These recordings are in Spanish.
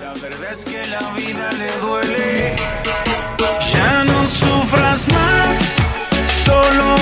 La verdad es que la vida le duele. Ya no sufras más, solo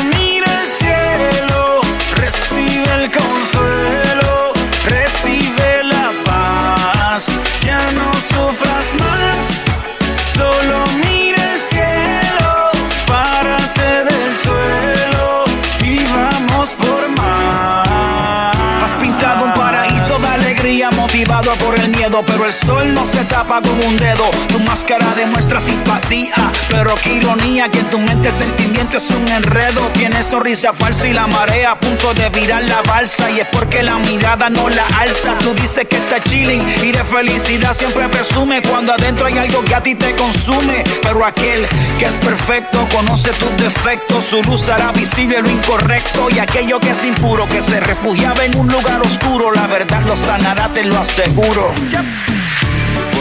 el sol no se tapa con un dedo. Tu máscara demuestra simpatía, pero qué ironía que en tu mente sentimiento es un enredo. Tienes sonrisa falsa y la marea a punto de virar la balsa y es porque la mirada no la alza. Tú dices que está chilling y de felicidad siempre presume cuando adentro hay algo que a ti te consume. Pero aquel que es perfecto conoce tus defectos, su luz hará visible lo incorrecto y aquello que es impuro que se refugiaba en un lugar oscuro, la verdad lo sanará, te lo aseguro.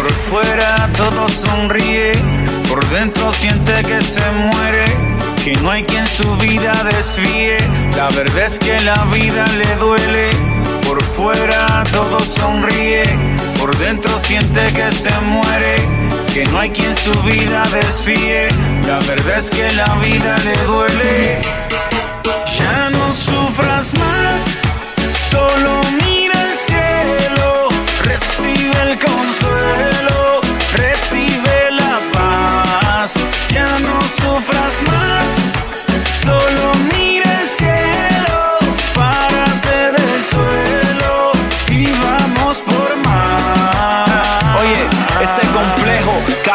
Por fuera todo sonríe, por dentro siente que se muere, que no hay quien su vida desvíe. La verdad es que la vida le duele. Por fuera todo sonríe, por dentro siente que se muere, que no hay quien su vida desvíe. La verdad es que la vida le duele. Ya no sufras más, solo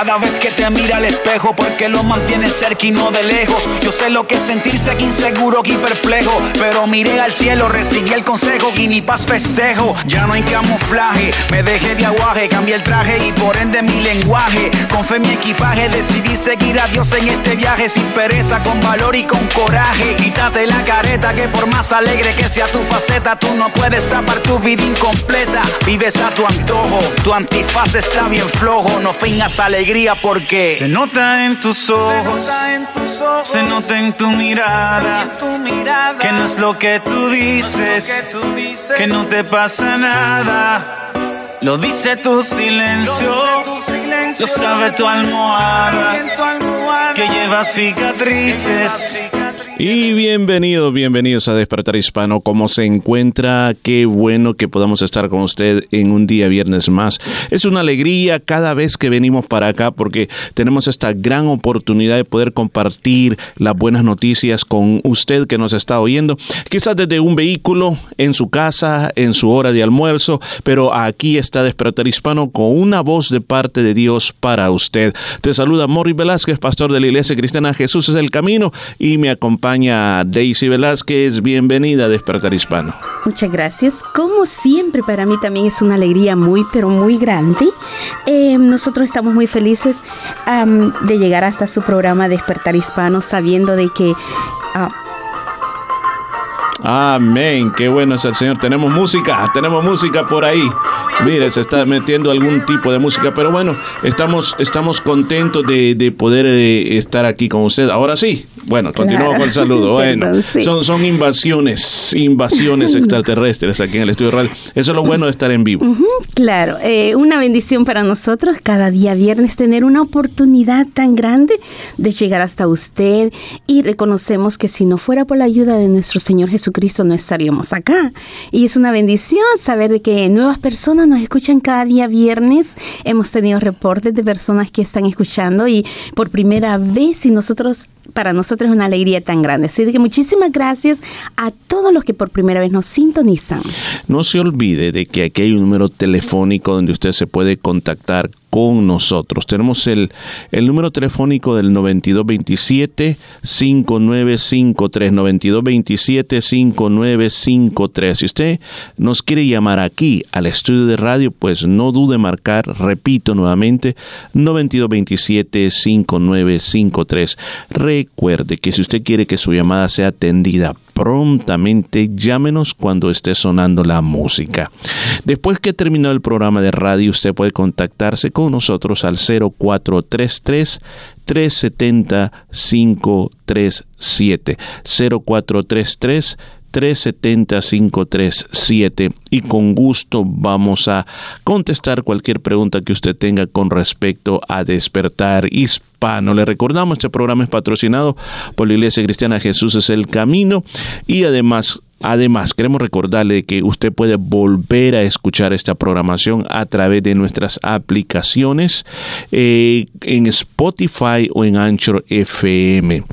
cada vez que te mira al espejo, porque lo mantiene cerca y no de lejos. Yo sé lo que es sentirse aquí inseguro, aquí perplejo, pero miré al cielo, recibí el consejo y mi paz festejo. Ya no hay camuflaje, me dejé de aguaje, cambié el traje y por ende mi lenguaje. Con fe mi equipaje, decidí seguir a Dios en este viaje sin pereza, con valor y con coraje. Quítate la careta que por más alegre que sea tu faceta, tú no puedes tapar tu vida incompleta. Vives a tu antojo, tu antifaz está bien flojo, no fingas alegría porque Se nota en tus ojos, se nota en tu mirada, que no es lo que tú dices, que no te pasa nada. Lo dice tu silencio, lo sabe tu almohada, que lleva cicatrices. Y bienvenidos, bienvenidos a Despertar Hispano. ¿Cómo se encuentra? Qué bueno que podamos estar con usted en un día viernes más. Es una alegría cada vez que venimos para acá porque tenemos esta gran oportunidad de poder compartir las buenas noticias con usted que nos está oyendo. Quizás desde un vehículo, en su casa, en su hora de almuerzo, pero aquí está Despertar Hispano con una voz de parte de Dios para usted. Te saluda Morris Velázquez, pastor de la Iglesia Cristiana Jesús es el Camino y me acompaña Daisy Velázquez. Bienvenida a Despertar Hispano. Muchas gracias. Como siempre, para mí también es una alegría muy, pero muy grande. Eh, nosotros estamos muy felices de llegar hasta su programa Despertar Hispano, sabiendo de que ah, Amén, qué bueno es el Señor. Tenemos música, tenemos música por ahí. Mire, se está metiendo algún tipo de música, pero bueno, estamos, estamos contentos de, de poder eh, estar aquí con usted. Ahora sí, bueno, continuamos con el saludo. Bueno, sí. son, son invasiones, invasiones extraterrestres aquí en el estudio radio. Eso es lo bueno de estar en vivo. Claro, eh, una bendición para nosotros cada día viernes tener una oportunidad tan grande de llegar hasta usted y reconocemos que si no fuera por la ayuda de nuestro Señor Jesucristo no estaríamos acá. Y es una bendición saber de que nuevas personas nos escuchan cada día viernes. Hemos tenido reportes de personas que están escuchando y por primera vez y nosotros para nosotros es una alegría tan grande. Así que muchísimas gracias a todos los que por primera vez nos sintonizan. No se olvide de que aquí hay un número telefónico donde usted se puede contactar con nosotros. Tenemos el, el número telefónico del 9227 5953 9227 5953. Si usted nos quiere llamar aquí al estudio de radio, pues no dude marcar, repito nuevamente, 9227 5953. Recuerde que si usted quiere que su llamada sea atendida prontamente, llámenos cuando esté sonando la música. Después que terminó el programa de radio, usted puede contactarse con nosotros al 0433 370 537 0433 370-537 y con gusto vamos a contestar cualquier pregunta que usted tenga con respecto a despertar hispano. Le recordamos, este programa es patrocinado por la Iglesia Cristiana Jesús es el Camino y además Además, queremos recordarle que usted puede volver a escuchar esta programación a través de nuestras aplicaciones eh, en Spotify o en Anchor FM.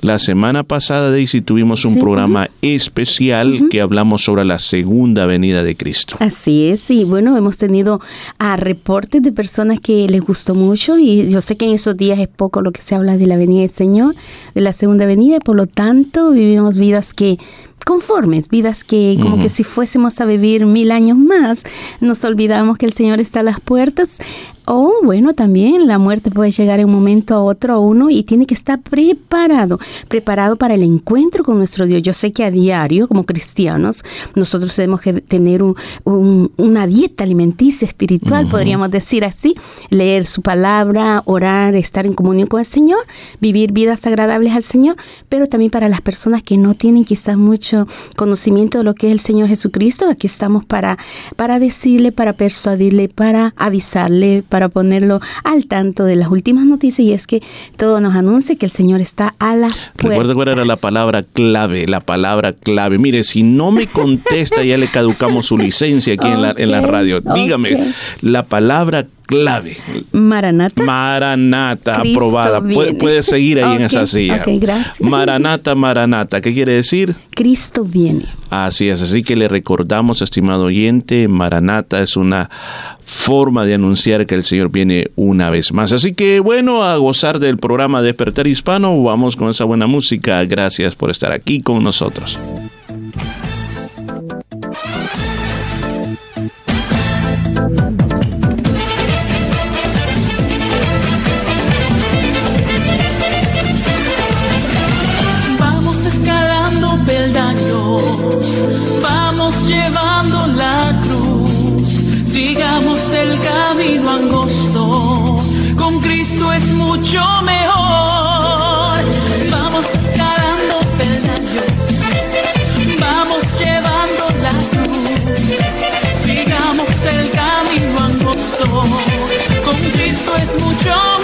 La semana pasada, Daisy, tuvimos un programa especial que hablamos sobre la segunda venida de Cristo. Así es, y bueno, hemos tenido a reportes de personas que les gustó mucho y yo sé que en esos días es poco lo que se habla de la venida del Señor, de la segunda venida, por lo tanto vivimos vidas que conformes, vidas que como que si fuésemos a vivir mil años más, nos olvidamos que el Señor está a las puertas o bueno, también la muerte puede llegar en un momento a otro a uno y tiene que estar preparado, preparado para el encuentro con nuestro Dios. Yo sé que a diario, como cristianos, nosotros tenemos que tener una dieta alimenticia espiritual, podríamos decir así, leer su palabra, orar, estar en comunión con el Señor, vivir vidas agradables al Señor, pero también para las personas que no tienen quizás mucho conocimiento de lo que es el Señor Jesucristo, aquí estamos para, para decirle, para persuadirle, para avisarle, para ponerlo al tanto de las últimas noticias y es que todo nos anuncia que el Señor está a la puerta. Recuerda cuál era la palabra clave, la palabra clave. Mire, si no me contesta ya le caducamos su licencia aquí en, la, en la radio. Dígame, la palabra clave. Maranata. Maranata, aprobada. Puede, seguir ahí en esa silla. Maranata, Maranata. ¿Qué quiere decir? Cristo viene. Así es, así que le recordamos, estimado oyente, Maranata es una forma de anunciar que el Señor viene una vez más. Así que bueno, a gozar del programa Despertar Hispano, vamos con esa buena música. Gracias por estar aquí con nosotros. es mucho mejor. Vamos escalando peldaños, vamos llevando la luz, sigamos el camino angosto. Con Cristo es mucho mejor.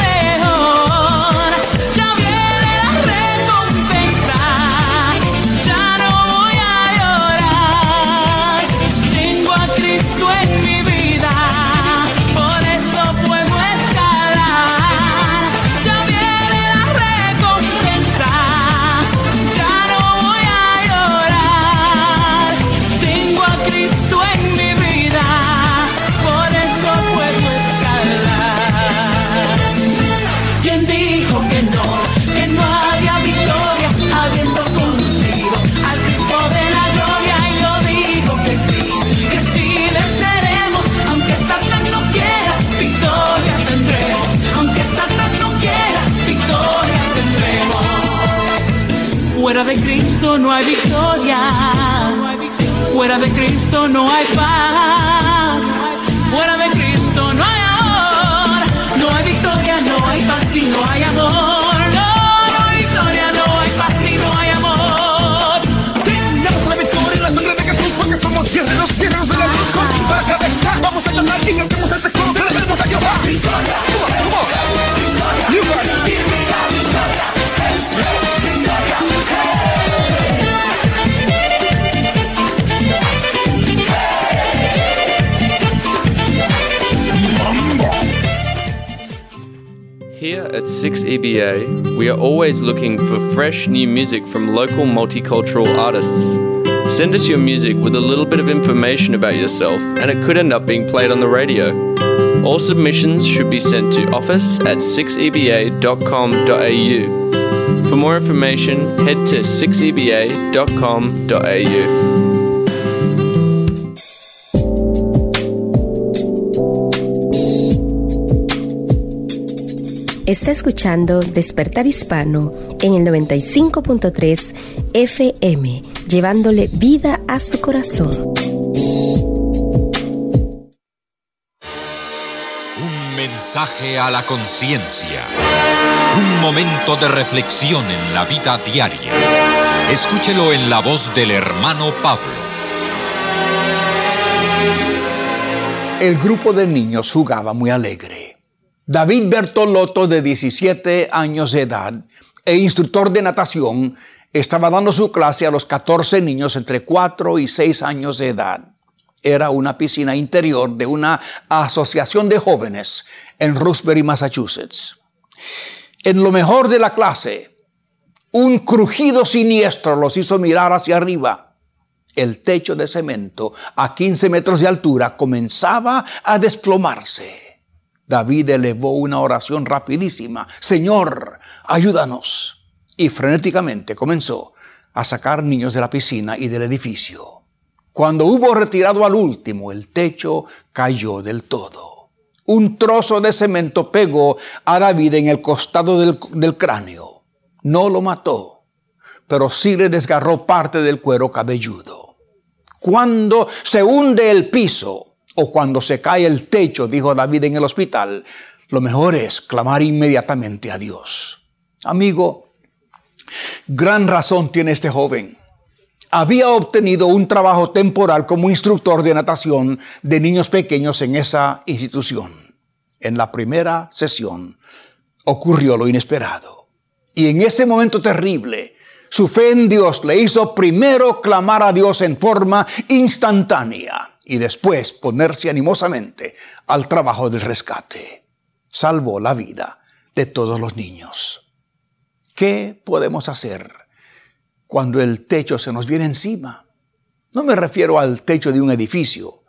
Fuera de Cristo no hay victoria. Fuera de Cristo no hay paz. Fuera de Cristo no hay amor. No hay victoria, no hay paz y no hay amor. 6EBA, we are always looking for fresh new music from local multicultural artists. Send us your music with a little bit of information about yourself, and it could end up being played on the radio. All submissions should be sent to office at 6eba.com.au. For more information, head to 6eba.com.au. Está escuchando Despertar Hispano en el 95.3 FM, llevándole vida a su corazón. Un mensaje a la conciencia. Un momento de reflexión en la vida diaria Escúchelo en la voz del hermano Pablo. El grupo de niños jugaba muy alegre. David Bertolotto, de 17 años de edad e instructor de natación, estaba dando su clase a los 14 niños entre 4 y 6 años de edad. Era una piscina interior de una asociación de jóvenes en Roxbury, Massachusetts. En lo mejor de la clase, un crujido siniestro los hizo mirar hacia arriba. El techo de cemento a 15 metros de altura comenzaba a desplomarse. David elevó una oración rapidísima. Señor, ayúdanos y frenéticamente comenzó a sacar niños de la piscina y del edificio. Cuando hubo retirado al último, el techo cayó del todo. Un trozo de cemento pegó a David en el costado del, cráneo. No lo mató, pero sí le desgarró parte del cuero cabelludo. Cuando se hunde el piso o cuando se cae el techo, dijo David en el hospital, lo mejor es clamar inmediatamente a Dios. Amigo, Gran razón tiene este joven. Había obtenido un trabajo temporal como instructor de natación de niños pequeños en esa institución. En la primera sesión ocurrió lo inesperado. Y en ese momento terrible, su fe en Dios le hizo primero clamar a Dios en forma instantánea y después ponerse animosamente al trabajo del rescate. Salvó la vida de todos los niños. ¿Qué podemos hacer cuando el techo se nos viene encima? No me refiero al techo de un edificio,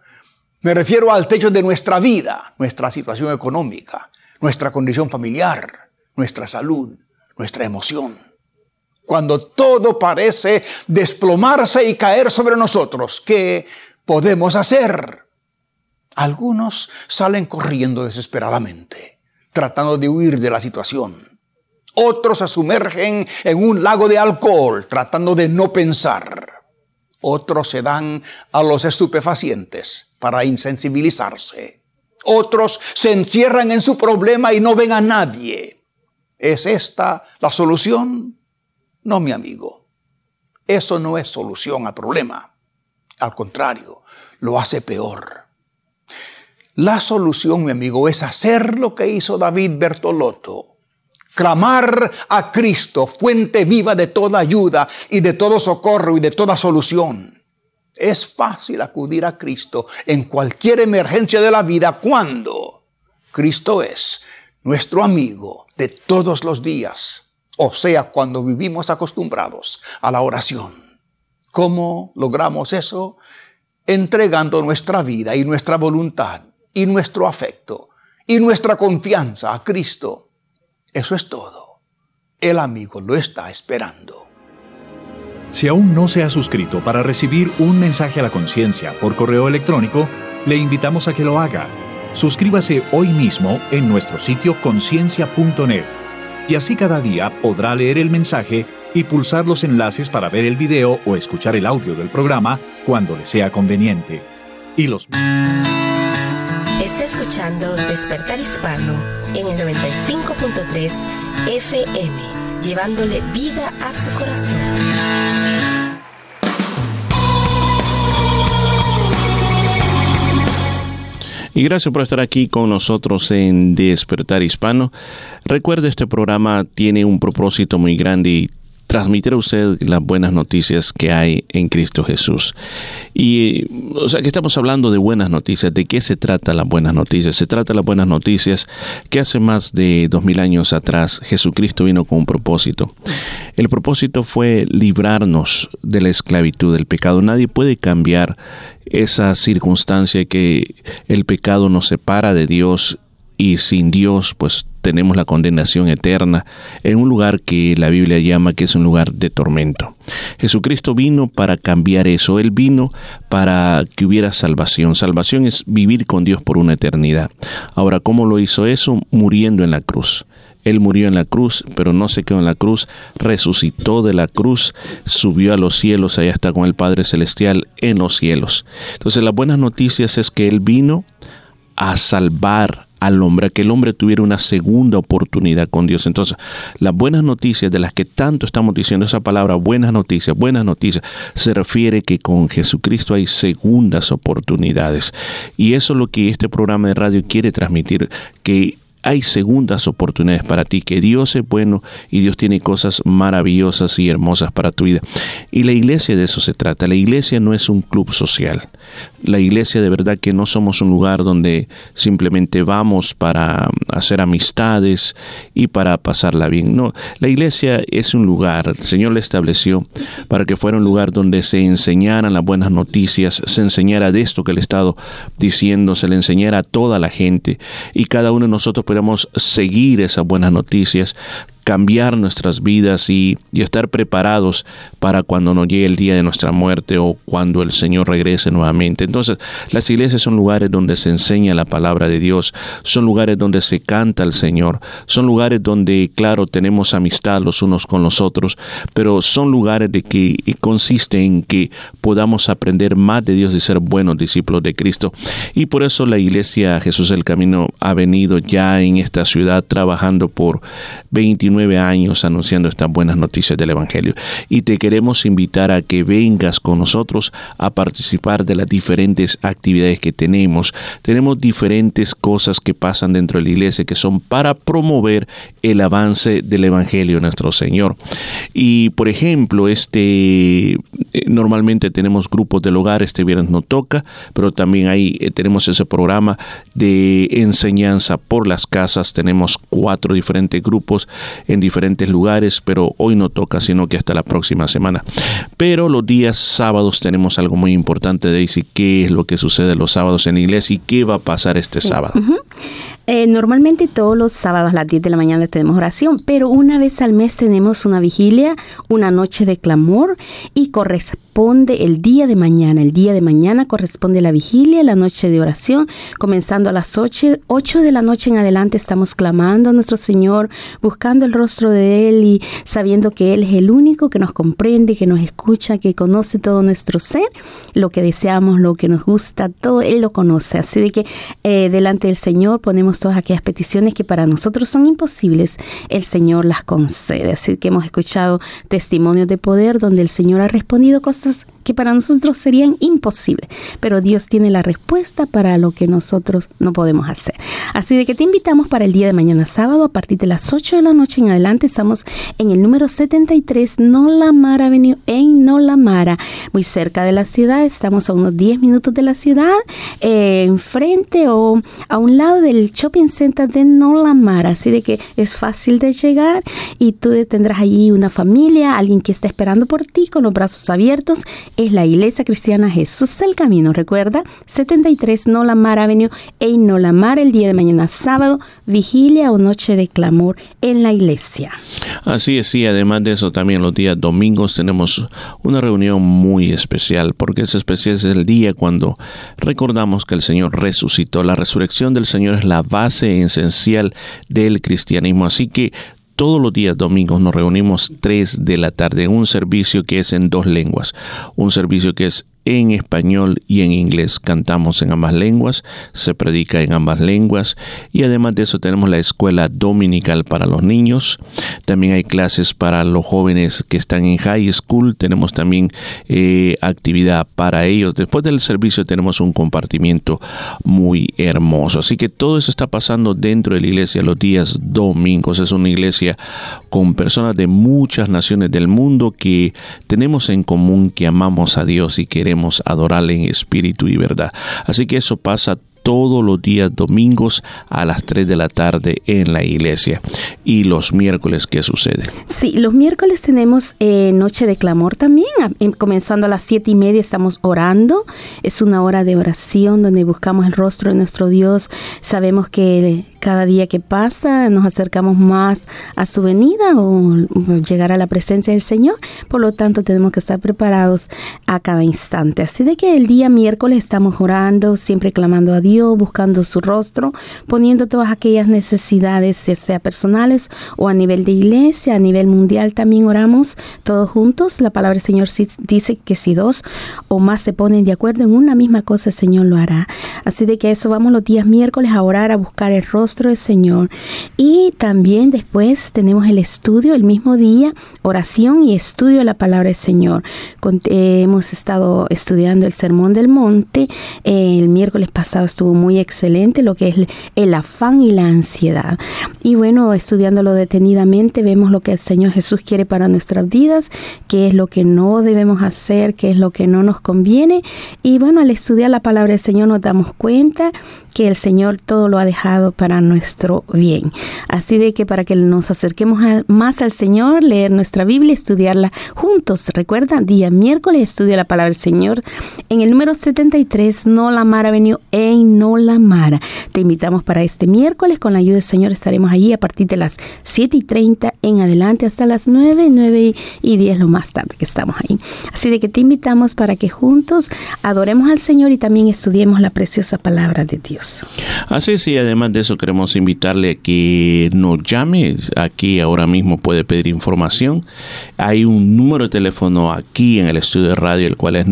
me refiero al techo de nuestra vida, nuestra situación económica, nuestra condición familiar, nuestra salud, nuestra emoción. Cuando todo parece desplomarse y caer sobre nosotros, ¿qué podemos hacer? Algunos salen corriendo desesperadamente, tratando de huir de la situación. Otros se sumergen en un lago de alcohol tratando de no pensar. Otros se dan a los estupefacientes para insensibilizarse. Otros se encierran en su problema y no ven a nadie. ¿Es esta la solución? No, mi amigo. Eso no es solución al problema. Al contrario, lo hace peor. La solución, mi amigo, es hacer lo que hizo David Bertolotto clamar a Cristo, fuente viva de toda ayuda y de todo socorro y de toda solución. Es fácil acudir a Cristo en cualquier emergencia de la vida cuando Cristo es nuestro amigo de todos los días, o sea, cuando vivimos acostumbrados a la oración. ¿Cómo logramos eso? Entregando nuestra vida y nuestra voluntad y nuestro afecto y nuestra confianza a Cristo eso es todo. El amigo lo está esperando. Si aún no se ha suscrito para recibir un mensaje a la conciencia por correo electrónico, le invitamos a que lo haga. Suscríbase hoy mismo en nuestro sitio conciencia.net y así cada día podrá leer el mensaje y pulsar los enlaces para ver el video o escuchar el audio del programa cuando le sea conveniente. Y los Está escuchando Despertar Hispano en el 95.3 FM, llevándole vida a su corazón. Y gracias por estar aquí con nosotros en Despertar Hispano. Recuerde, este programa tiene un propósito muy grande y transmitir a usted las buenas noticias que hay en Cristo Jesús. Y, o sea, que estamos hablando de buenas noticias. ¿De qué se trata las buenas noticias? Se trata las buenas noticias que hace más de dos mil años atrás Jesucristo vino con un propósito. El propósito fue librarnos de la esclavitud del pecado. Nadie puede cambiar esa circunstancia que el pecado nos separa de Dios y sin Dios pues tenemos la condenación eterna en un lugar que la Biblia llama que es un lugar de tormento. Jesucristo vino para cambiar eso, Él vino para que hubiera salvación. Salvación es vivir con Dios por una eternidad. Ahora, ¿cómo lo hizo eso? Muriendo en la cruz. Él murió en la cruz, pero no se quedó en la cruz, resucitó de la cruz, subió a los cielos, allá está con el Padre Celestial en los cielos. Entonces las buenas noticias es que Él vino a salvar al hombre, a que el hombre tuviera una segunda oportunidad con Dios. Entonces, las buenas noticias de las que tanto estamos diciendo, esa palabra buenas noticias, buenas noticias, se refiere que con Jesucristo hay segundas oportunidades. Y eso es lo que este programa de radio quiere transmitir, que hay segundas oportunidades para ti, que Dios es bueno y Dios tiene cosas maravillosas y hermosas para tu vida. Y la iglesia de eso se trata. La iglesia no es un club social. La iglesia de verdad que no somos un lugar donde simplemente vamos para hacer amistades y para pasarla bien. No, la iglesia es un lugar, el Señor le estableció para que fuera un lugar donde se enseñaran las buenas noticias, se enseñara de esto que he estado diciendo, se le enseñara a toda la gente y cada uno de nosotros podamos seguir esas buenas noticias, cambiar nuestras vidas y, estar preparados para cuando nos llegue el día de nuestra muerte o cuando el Señor regrese nuevamente. Entonces, las iglesias son lugares donde se enseña la palabra de Dios, son lugares donde se canta al Señor, son lugares donde, claro, tenemos amistad los unos con los otros, pero son lugares de que consiste en que podamos aprender más de Dios y ser buenos discípulos de Cristo. Y por eso la iglesia Jesús el Camino ha venido ya en esta ciudad trabajando por 29 años anunciando estas buenas noticias del Evangelio y te queremos invitar a que vengas con nosotros a participar de las diferentes actividades que tenemos. Tenemos diferentes cosas que pasan dentro de la iglesia que son para promover el avance del Evangelio de nuestro Señor. Y por ejemplo, este eh, normalmente tenemos grupos del hogar, este viernes no toca, pero también ahí eh, tenemos ese programa de enseñanza por las casas, tenemos cuatro diferentes grupos en diferentes lugares, pero hoy no toca, sino que hasta la próxima semana. Pero los días sábados tenemos algo muy importante, Daisy, qué es lo que sucede los sábados en la iglesia y qué va a pasar este sábado. Eh, normalmente todos los sábados a las 10 de la mañana tenemos oración, pero una vez al mes tenemos una vigilia, una noche de clamor y corresponde el día de mañana. El día de mañana corresponde la vigilia, la noche de oración, comenzando a las 8, 8 de la noche en adelante estamos clamando a nuestro Señor, buscando el rostro de Él y sabiendo que Él es el único que nos comprende, que nos escucha, que conoce todo nuestro ser, lo que deseamos, lo que nos gusta, todo Él lo conoce. Así de que eh, delante del Señor ponemos todas aquellas peticiones que para nosotros son imposibles, el Señor las concede. Así que hemos escuchado testimonios de poder donde el Señor ha respondido cosas que para nosotros serían imposibles, pero Dios tiene la respuesta para lo que nosotros no podemos hacer. Así de que te invitamos para el día de mañana sábado a partir de las 8 de la noche en adelante. Estamos en el número 73 Nolamara Avenue en Nolamara, muy cerca de la ciudad. Estamos a unos 10 minutos de la ciudad, eh, enfrente o a un lado del shopping center de Nolamara. Así de que es fácil de llegar y tú tendrás allí una familia, alguien que está esperando por ti con los brazos abiertos es la Iglesia Cristiana Jesús el Camino. Recuerda, 73 Nolamar Avenue en Nolamar el día de mañana sábado, vigilia o noche de clamor en la iglesia. Así es, sí, además de eso también los días domingos tenemos una reunión muy especial, porque ese especial es el día cuando recordamos que el Señor resucitó. La resurrección del Señor es la base esencial del cristianismo, así que todos los días domingos nos reunimos 3 de la tarde en un servicio que es en dos lenguas, un servicio que es en español y en inglés. Cantamos en ambas lenguas, se predica en ambas lenguas y además de eso tenemos la escuela dominical para los niños. También hay clases para los jóvenes que están en high school. Tenemos también eh, actividad para ellos. Después del servicio tenemos un compartimiento muy hermoso. Así que todo eso está pasando dentro de la iglesia los días domingos. Es una iglesia con personas de muchas naciones del mundo que tenemos en común que amamos a Dios y queremos adorarle en espíritu y verdad. Así que eso pasa todos los días domingos a las 3 de la tarde en la iglesia. ¿Y los miércoles qué sucede? Sí, los miércoles tenemos eh, Noche de Clamor también. Em, comenzando a las 7 y media estamos orando. Es una hora de oración donde buscamos el rostro de nuestro Dios. Sabemos que cada día que pasa nos acercamos más a su venida o llegar a la presencia del Señor. Por lo tanto, tenemos que estar preparados a cada instante. Así de que el día miércoles estamos orando, siempre clamando a Dios Buscando su rostro, poniendo todas aquellas necesidades, sea personales o a nivel de iglesia, a nivel mundial también oramos todos juntos. La palabra del Señor dice que si dos o más se ponen de acuerdo en una misma cosa, el Señor lo hará. Así de que eso vamos los días miércoles a orar, a buscar el rostro del Señor. Y también después tenemos el estudio, el mismo día, oración y estudio de la palabra del Señor. Eh, hemos estado estudiando el Sermón del Monte. Eh, el miércoles pasado estuvo muy excelente lo que es el afán y la ansiedad. Y bueno, estudiándolo detenidamente, vemos lo que el Señor Jesús quiere para nuestras vidas, qué es lo que no debemos hacer, qué es lo que no nos conviene. Y bueno, al estudiar la palabra del Señor nos damos cuenta que el Señor todo lo ha dejado para nuestro bien. Así de que para que nos acerquemos más al Señor, leer nuestra Biblia, estudiarla juntos. Recuerda, día miércoles estudia la palabra del Señor. En el número 73, No la Mara venido en No la Mara. Te invitamos para este miércoles. Con la ayuda del Señor estaremos allí a partir de las 7 y 30 en adelante hasta las 9, 9 y 10 lo más tarde que estamos ahí. Así de que te invitamos para que juntos adoremos al Señor y también estudiemos la preciosa palabra de Dios. Así sí, además de eso queremos invitarle a que nos llame. Aquí ahora mismo puede pedir información. Hay un número de teléfono aquí en el estudio de radio, el cual es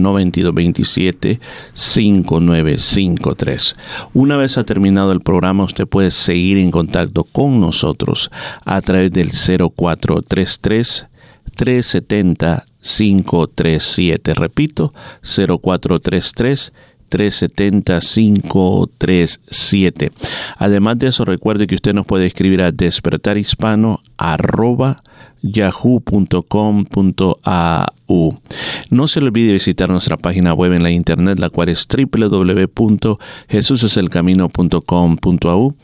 9227-5953. Una vez ha terminado el programa, usted puede seguir en contacto con nosotros a través del 0433 370 537. Repito, 0433 370-537. Además de eso, recuerde que usted nos puede escribir a despertarhispano.yahoo.com.au. No se le olvide visitar nuestra página web en la internet, la cual es www.jesuseselcamino.com.au.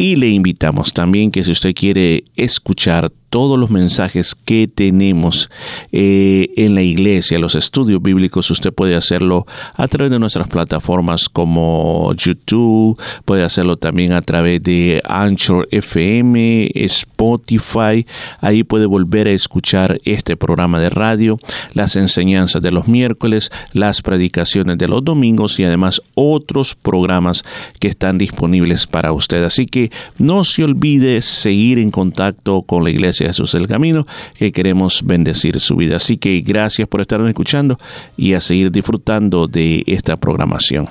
Y le invitamos también que si usted quiere escuchar todos los mensajes que tenemos eh, en la iglesia, los estudios bíblicos, usted puede hacerlo a través de nuestras plataformas como YouTube, puede hacerlo también a través de Anchor FM, Spotify, ahí puede volver a escuchar este programa de radio, las enseñanzas de los miércoles, las predicaciones de los domingos y además otros programas que están disponibles para usted. Así que no se olvide seguir en contacto con la iglesia Jesús el Camino, que queremos bendecir su vida. Así que gracias por estarnos escuchando y a seguir disfrutando de esta programación.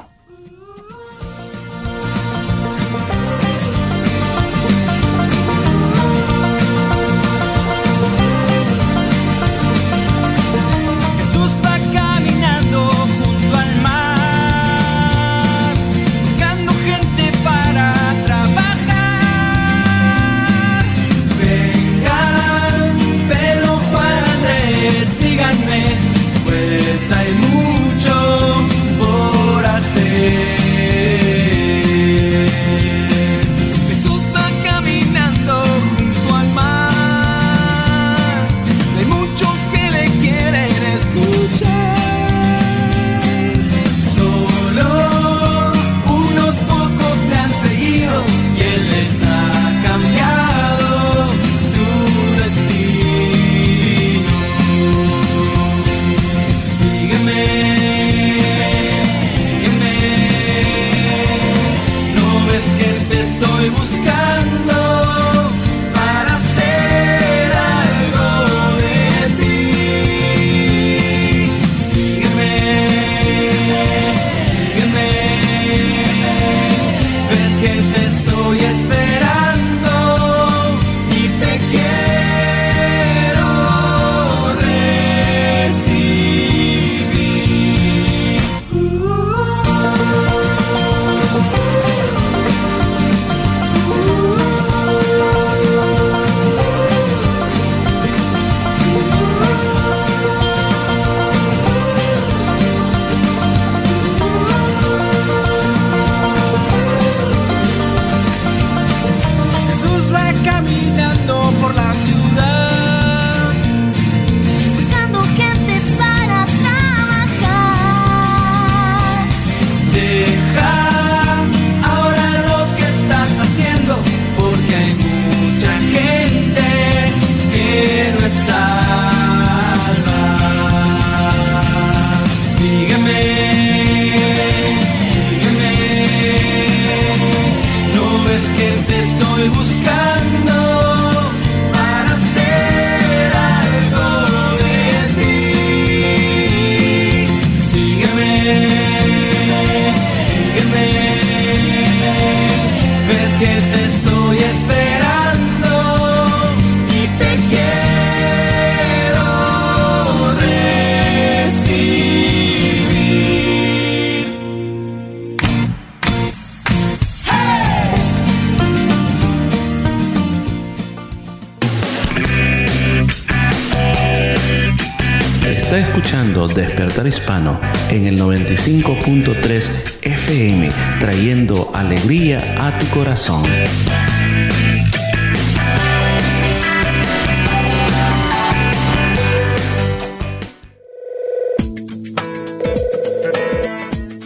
Despertar Hispano en el 95.3 FM, trayendo alegría a tu corazón.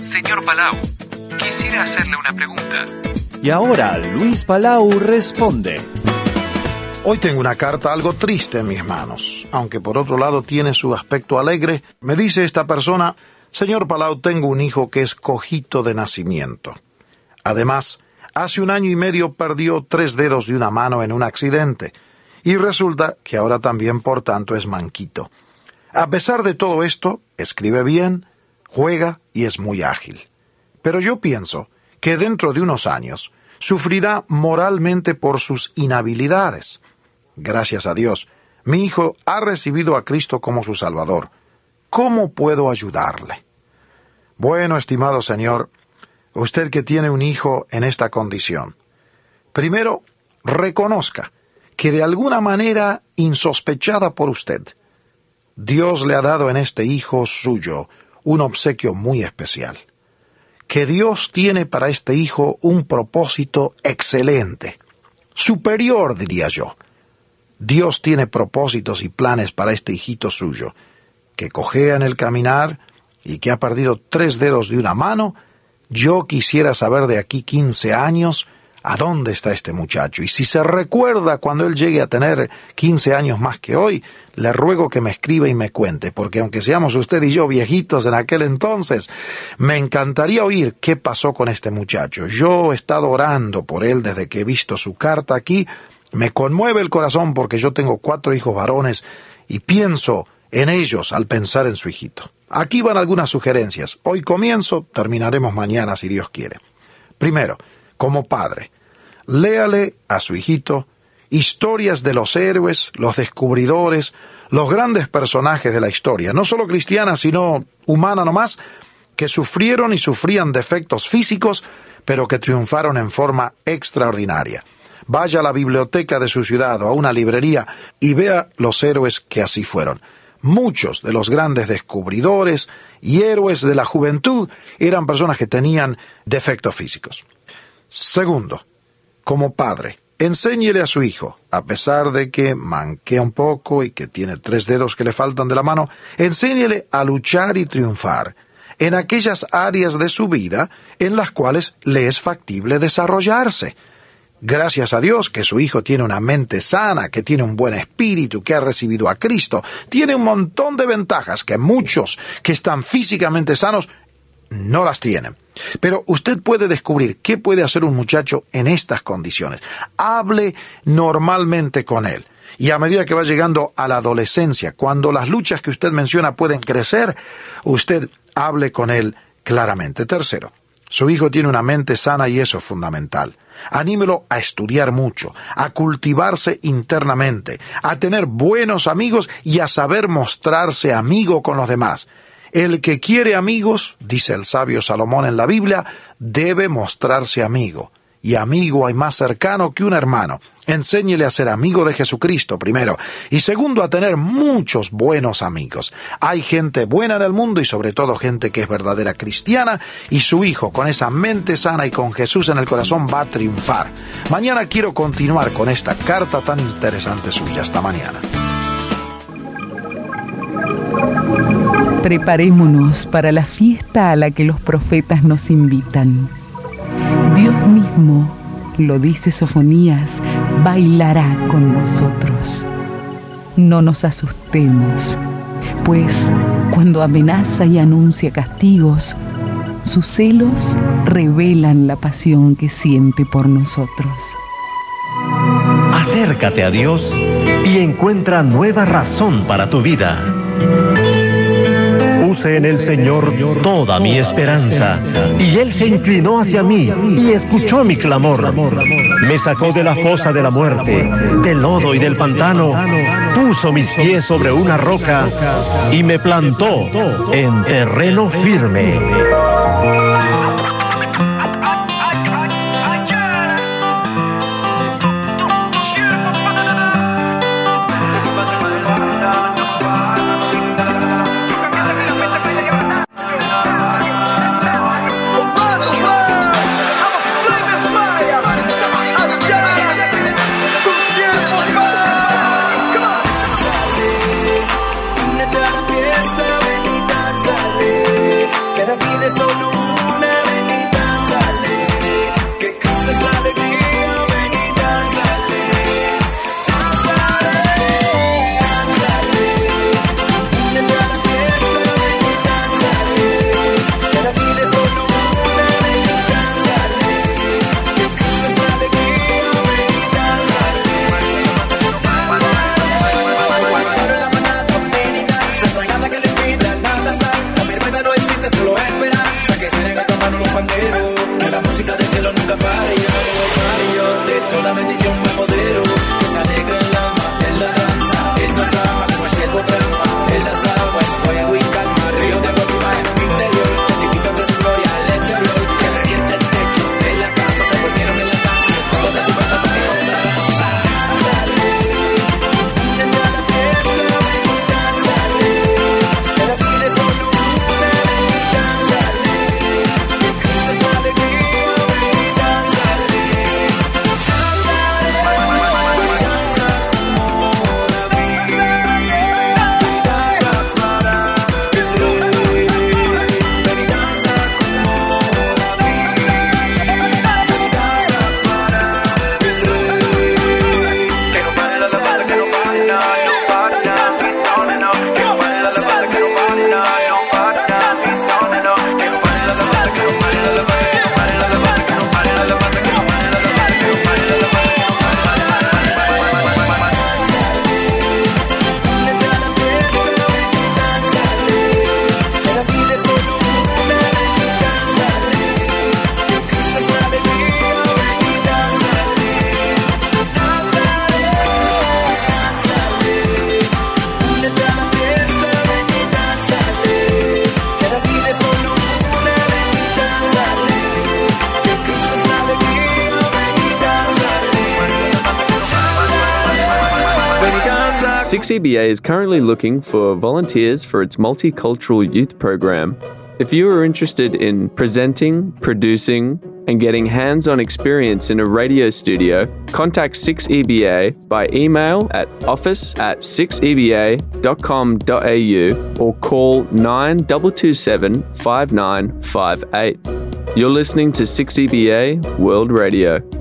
Señor Palau, quisiera hacerle una pregunta. Y ahora Luis Palau responde. Hoy tengo una carta algo triste en mis manos, aunque por otro lado tiene su aspecto alegre. Me dice esta persona, Señor Palau, tengo un hijo que es cojito de nacimiento. Además, hace un año y medio perdió tres dedos de una mano en un accidente, y resulta que ahora también por tanto es manquito. A pesar de todo esto, escribe bien, juega y es muy ágil. Pero yo pienso que dentro de unos años sufrirá moralmente por sus inhabilidades. Gracias a Dios, mi hijo ha recibido a Cristo como su Salvador. ¿Cómo puedo ayudarle? Bueno, estimado Señor, usted que tiene un hijo en esta condición, primero, reconozca que de alguna manera insospechada por usted, Dios le ha dado en este hijo suyo un obsequio muy especial. Que Dios tiene para este hijo un propósito excelente, superior, diría yo. Dios tiene propósitos y planes para este hijito suyo, que cojea en el caminar y que ha perdido tres dedos de una mano. Yo quisiera saber de aquí quince años a dónde está este muchacho. Y si se recuerda cuando él llegue a tener quince años más que hoy, le ruego que me escriba y me cuente, porque aunque seamos usted y yo viejitos en aquel entonces, me encantaría oír qué pasó con este muchacho. Yo he estado orando por él desde que he visto su carta aquí me conmueve el corazón porque yo tengo cuatro hijos varones y pienso en ellos al pensar en su hijito. Aquí van algunas sugerencias. Hoy comienzo, terminaremos mañana si Dios quiere. Primero, como padre, léale a su hijito historias de los héroes, los descubridores, los grandes personajes de la historia, no solo cristiana, sino humana nomás, que sufrieron y sufrían defectos físicos, pero que triunfaron en forma extraordinaria. Vaya a la biblioteca de su ciudad o a una librería y vea los héroes que así fueron. Muchos de los grandes descubridores y héroes de la juventud eran personas que tenían defectos físicos. Segundo, como padre, enséñele a su hijo, a pesar de que manquea un poco y que tiene tres dedos que le faltan de la mano, enséñele a luchar y triunfar en aquellas áreas de su vida en las cuales le es factible desarrollarse. Gracias a Dios que su hijo tiene una mente sana, que tiene un buen espíritu, que ha recibido a Cristo. Tiene un montón de ventajas que muchos que están físicamente sanos no las tienen. Pero usted puede descubrir qué puede hacer un muchacho en estas condiciones. Hable normalmente con él. Y a medida que va llegando a la adolescencia, cuando las luchas que usted menciona pueden crecer, usted hable con él claramente. Tercero, su hijo tiene una mente sana y eso es fundamental. Anímelo a estudiar mucho, a cultivarse internamente, a tener buenos amigos y a saber mostrarse amigo con los demás. El que quiere amigos, dice el sabio Salomón en la Biblia, debe mostrarse amigo y amigo hay más cercano que un hermano. Enséñele a ser amigo de Jesucristo primero y segundo a tener muchos buenos amigos. Hay gente buena en el mundo y sobre todo gente que es verdadera cristiana y su hijo con esa mente sana y con Jesús en el corazón va a triunfar. Mañana quiero continuar con esta carta tan interesante suya. Hasta mañana. Preparémonos para la fiesta a la que los profetas nos invitan Dios mismo, lo dice Sofonías, bailará con nosotros. No nos asustemos, pues cuando amenaza y anuncia castigos, sus celos revelan la pasión que siente por nosotros. Acércate a Dios y encuentra nueva razón para tu vida puse en el Señor toda mi esperanza. Y Él se inclinó hacia mí y escuchó mi clamor. Me sacó de la fosa de la muerte, del lodo y del pantano. Puso mis pies sobre una roca y me plantó en terreno firme. 6EBA is currently looking for volunteers for its multicultural youth program. If you are interested in presenting, producing, and getting hands on experience in a radio studio, contact 6EBA by email at office at 6EBA.com.au or call 9227 5958. You're listening to 6EBA World Radio.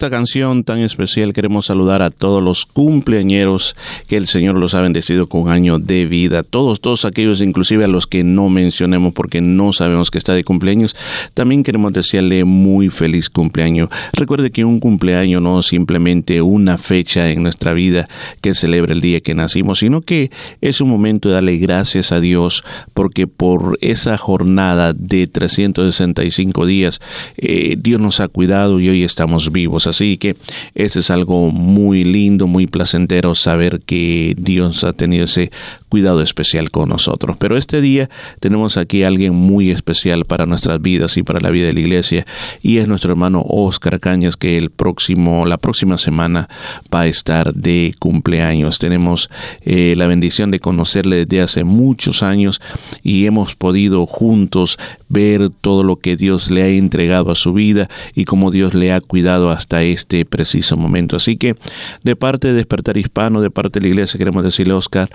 Esta canción tan especial queremos saludar a todos los cumpleañeros que el Señor los ha bendecido con un año de vida. Todos, todos aquellos, inclusive a los que no mencionemos porque no sabemos que está de cumpleaños, también queremos desearle muy feliz cumpleaños. Recuerde que un cumpleaños no es simplemente una fecha en nuestra vida que celebra el día que nacimos, sino que es un momento de darle gracias a Dios porque por esa jornada de 365 días eh, Dios nos ha cuidado y hoy estamos vivos. Así que ese es algo muy lindo, muy placentero saber que Dios ha tenido ese cuidado especial con nosotros. Pero este día tenemos aquí a alguien muy especial para nuestras vidas y para la vida de la iglesia y es nuestro hermano Oscar Cañas que el próximo, la próxima semana va a estar de cumpleaños. Tenemos eh, la bendición de conocerle desde hace muchos años y hemos podido juntos ver todo lo que Dios le ha entregado a su vida y cómo Dios le ha cuidado hasta este preciso momento. Así que de parte de Despertar Hispano, de parte de la iglesia, queremos decirle, Oscar,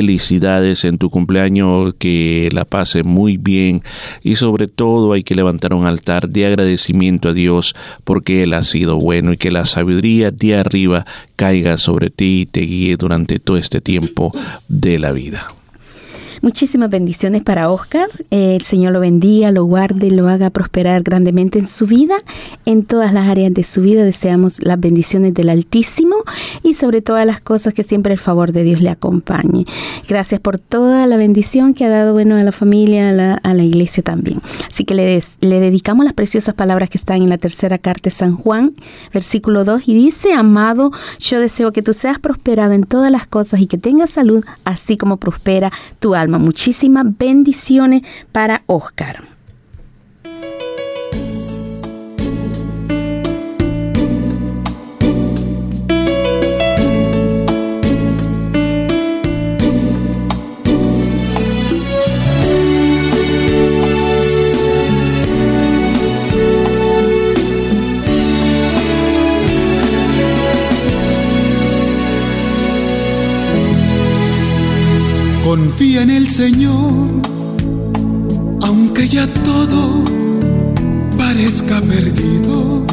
felicidades en tu cumpleaños, que la pase muy bien y sobre todo hay que levantar un altar de agradecimiento a Dios porque Él ha sido bueno y que la sabiduría de arriba caiga sobre ti y te guíe durante todo este tiempo de la vida. Muchísimas bendiciones para Oscar. Eh, el Señor lo bendiga, lo guarde, lo haga prosperar grandemente en su vida, en todas las áreas de su vida. Deseamos las bendiciones del Altísimo y sobre todas las cosas que siempre el favor de Dios le acompañe. Gracias por toda la bendición que ha dado bueno a la familia, a la, a la iglesia también. Así que le, des- le dedicamos las preciosas palabras que están en la tercera carta de San Juan, versículo 2, y dice, amado, yo deseo que tú seas prosperado en todas las cosas y que tengas salud, así como prospera tu alma. Muchísimas bendiciones para Oscar. Confía en el Señor, aunque ya todo parezca perdido,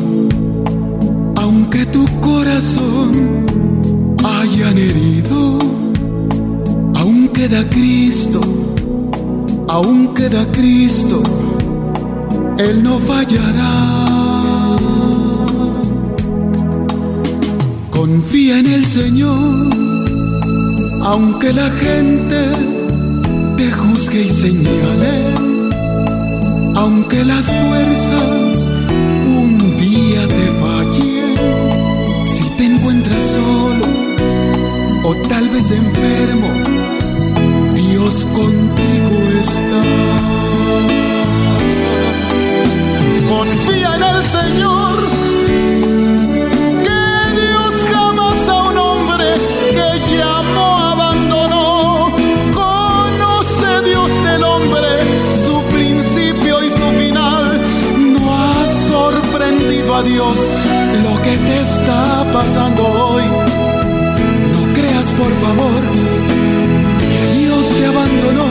aunque tu corazón hayan herido, aún queda Cristo, aún queda Cristo, Él no fallará. Confía en el Señor aunque la gente te juzgue y señale, aunque las fuerzas un día te fallen, si te encuentras solo o tal vez enfermo, Dios contigo está. Confía en el Señor. Dios lo que te está pasando hoy. No creas por favor que Dios te abandonó.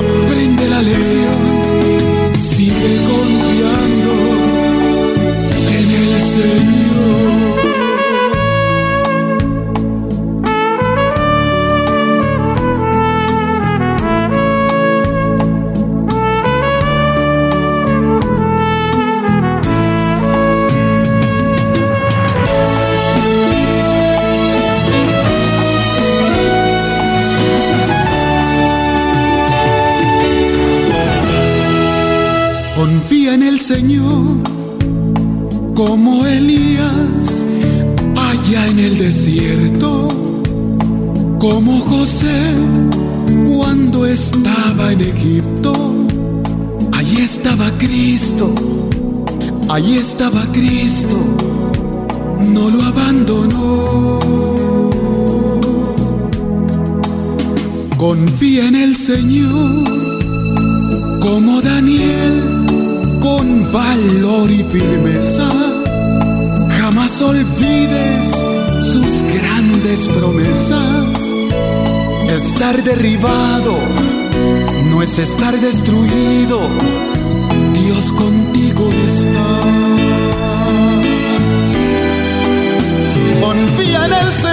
Aprende la lección, sigue confiando en el Señor. Confía en el Señor como Elías allá en el desierto, como José cuando estaba en Egipto. Allí estaba Cristo, allí estaba Cristo, no lo abandonó. Confía en el Señor como Daniel, con valor y firmeza. Jamás olvides sus grandes promesas. Estar derribado no es estar destruido. Dios contigo está. Confía en el Señor.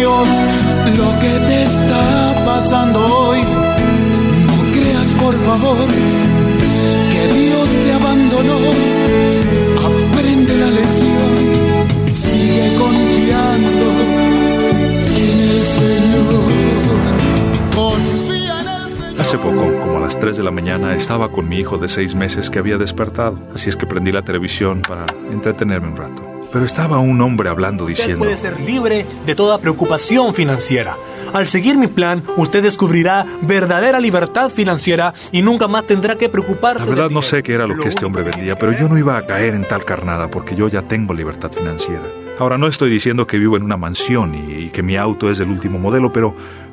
Lo que te está pasando hoy. No creas por favor que Dios te abandonó. Aprende la lección, sigue confiando en el Señor. Confía en el Señor. Hace poco, como a las 3 de la mañana, estaba con mi hijo de 6 meses que había despertado, así es que prendí la televisión para entretenerme un rato. Pero estaba un hombre hablando Usted diciendo... puede ser libre de toda preocupación financiera. Al seguir mi plan, usted descubrirá verdadera libertad financiera y nunca más tendrá que preocuparse. La verdad no sé qué era lo que este hombre vendía, pero yo no iba a caer en tal carnada porque yo ya tengo libertad financiera. Ahora no estoy diciendo que vivo en una mansión y, y que mi auto es del último modelo, pero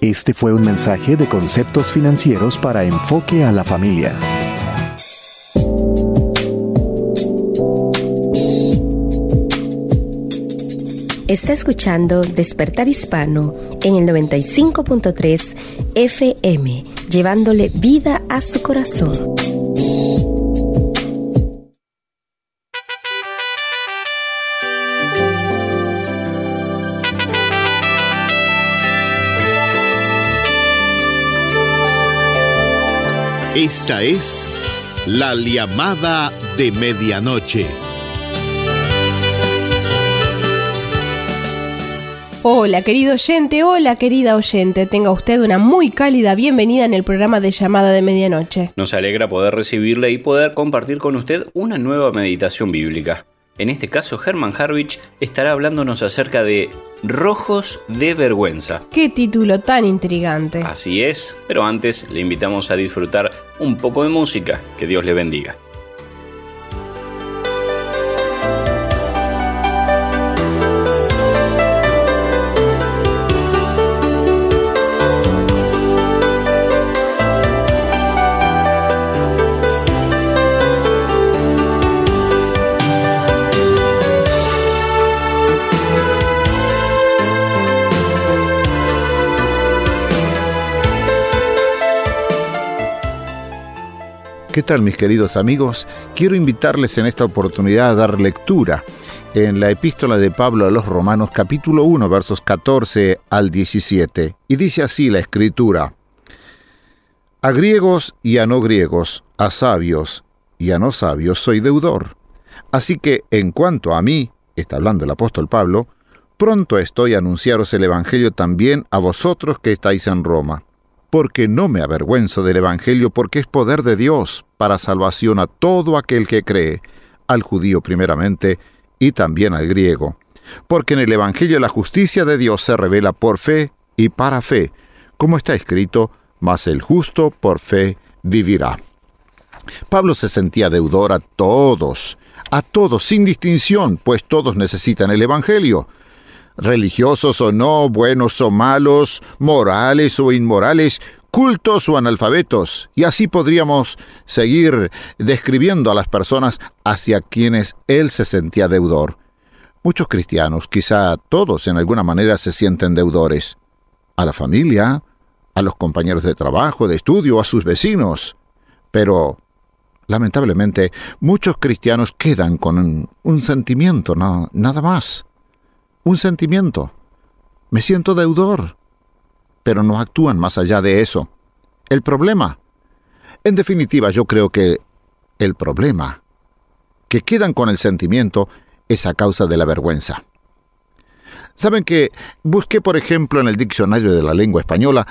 Este fue un mensaje de conceptos financieros para enfoque a la familia. Está escuchando Despertar Hispano en el 95.3 FM, llevándole vida a su corazón. Esta es la llamada de medianoche. Hola querido oyente, hola querida oyente, tenga usted una muy cálida bienvenida en el programa de llamada de medianoche. Nos alegra poder recibirle y poder compartir con usted una nueva meditación bíblica. En este caso, Herman Harwich estará hablándonos acerca de rojos de vergüenza. Qué título tan intrigante. Así es, pero antes le invitamos a disfrutar un poco de música. Que Dios le bendiga. ¿Qué tal mis queridos amigos? Quiero invitarles en esta oportunidad a dar lectura en la epístola de Pablo a los Romanos capítulo 1 versos 14 al 17. Y dice así la escritura, A griegos y a no griegos, a sabios y a no sabios soy deudor. Así que en cuanto a mí, está hablando el apóstol Pablo, pronto estoy a anunciaros el Evangelio también a vosotros que estáis en Roma. Porque no me avergüenzo del Evangelio, porque es poder de Dios para salvación a todo aquel que cree, al judío primeramente y también al griego. Porque en el Evangelio la justicia de Dios se revela por fe y para fe, como está escrito, mas el justo por fe vivirá. Pablo se sentía deudor a todos, a todos, sin distinción, pues todos necesitan el Evangelio. Religiosos o no, buenos o malos, morales o inmorales, cultos o analfabetos, y así podríamos seguir describiendo a las personas hacia quienes él se sentía deudor. Muchos cristianos, quizá todos en alguna manera se sienten deudores. A la familia, a los compañeros de trabajo, de estudio, a sus vecinos. Pero, lamentablemente, muchos cristianos quedan con un, sentimiento, nada más. Un sentimiento. Me siento deudor. Pero no actúan más allá de eso. El problema. En definitiva, yo creo que el problema que quedan con el sentimiento es a causa de la vergüenza. Saben que busqué, por ejemplo, en el diccionario de la lengua española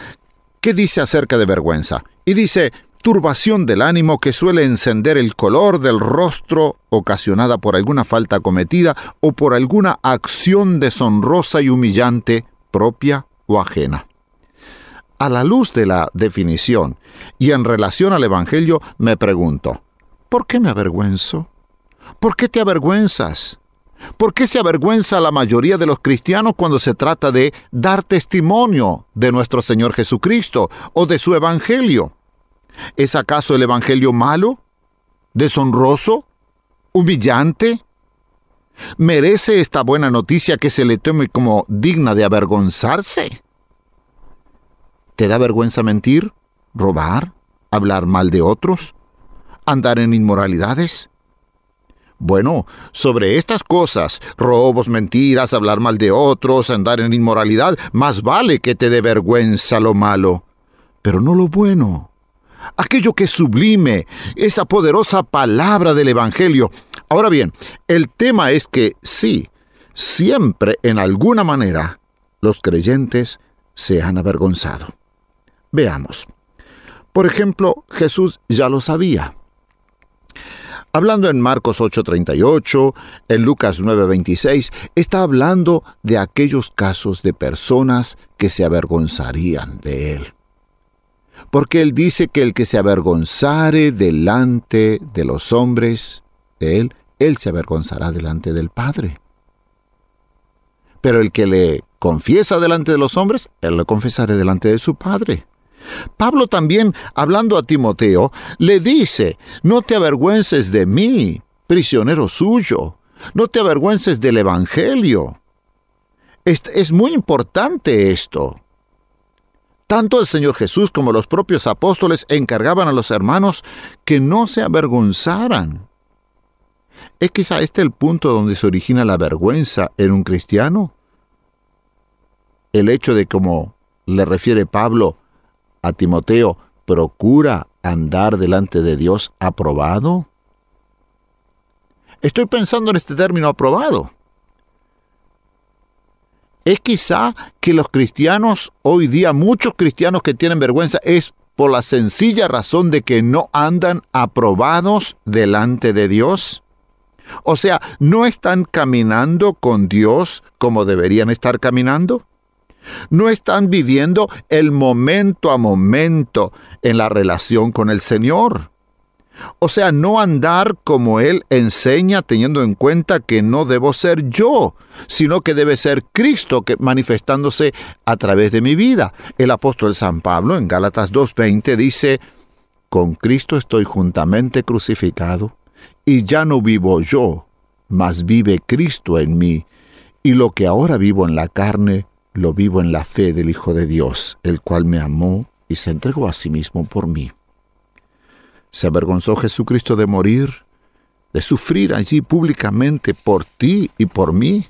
qué dice acerca de vergüenza. Y dice, turbación del ánimo que suele encender el color del rostro ocasionada por alguna falta cometida o por alguna acción deshonrosa y humillante propia o ajena. A la luz de la definición y en relación al Evangelio me pregunto, ¿por qué me avergüenzo? ¿Por qué te avergüenzas? ¿Por qué se avergüenza la mayoría de los cristianos cuando se trata de dar testimonio de nuestro Señor Jesucristo o de su Evangelio? ¿Es acaso el Evangelio malo? ¿Deshonroso? ¿Humillante? ¿Merece esta buena noticia que se le tome como digna de avergonzarse? ¿Te da vergüenza mentir? ¿Robar? ¿Hablar mal de otros? ¿Andar en inmoralidades? Bueno, sobre estas cosas, robos, mentiras, hablar mal de otros, andar en inmoralidad, más vale que te dé vergüenza lo malo, pero no lo bueno. Aquello que es sublime, esa poderosa palabra del Evangelio. Ahora bien, el tema es que sí, siempre en alguna manera los creyentes se han avergonzado. Veamos. Por ejemplo, Jesús ya lo sabía. Hablando en Marcos 8:38, en Lucas 9:26, está hablando de aquellos casos de personas que se avergonzarían de él. Porque él dice que el que se avergonzare delante de los hombres, de él, él se avergonzará delante del Padre. Pero el que le confiesa delante de los hombres, él lo confesará delante de su Padre. Pablo también, hablando a Timoteo, le dice, no te avergüences de mí, prisionero suyo, no te avergüences del Evangelio. Es, es, muy importante esto. Tanto el Señor Jesús como los propios apóstoles encargaban a los hermanos que no se avergonzaran. ¿Es quizá este el punto donde se origina la vergüenza en un cristiano? El hecho de, como le refiere Pablo, a Timoteo, procura andar delante de Dios aprobado? Estoy pensando en este término aprobado. Es quizá que los cristianos, hoy día muchos cristianos que tienen vergüenza, es por la sencilla razón de que no andan aprobados delante de Dios. O sea, no están caminando con Dios como deberían estar caminando. No están viviendo el momento a momento en la relación con el Señor. O sea, no andar como Él enseña teniendo en cuenta que no debo ser yo, sino que debe ser Cristo que manifestándose a través de mi vida. El apóstol San Pablo en Gálatas 2.20 dice, con Cristo estoy juntamente crucificado, y ya no vivo yo, mas vive Cristo en mí, y lo que ahora vivo en la carne, lo vivo en la fe del Hijo de Dios, el cual me amó y se entregó a sí mismo por mí. ¿Se avergonzó Jesucristo de morir, de sufrir allí públicamente por ti y por mí?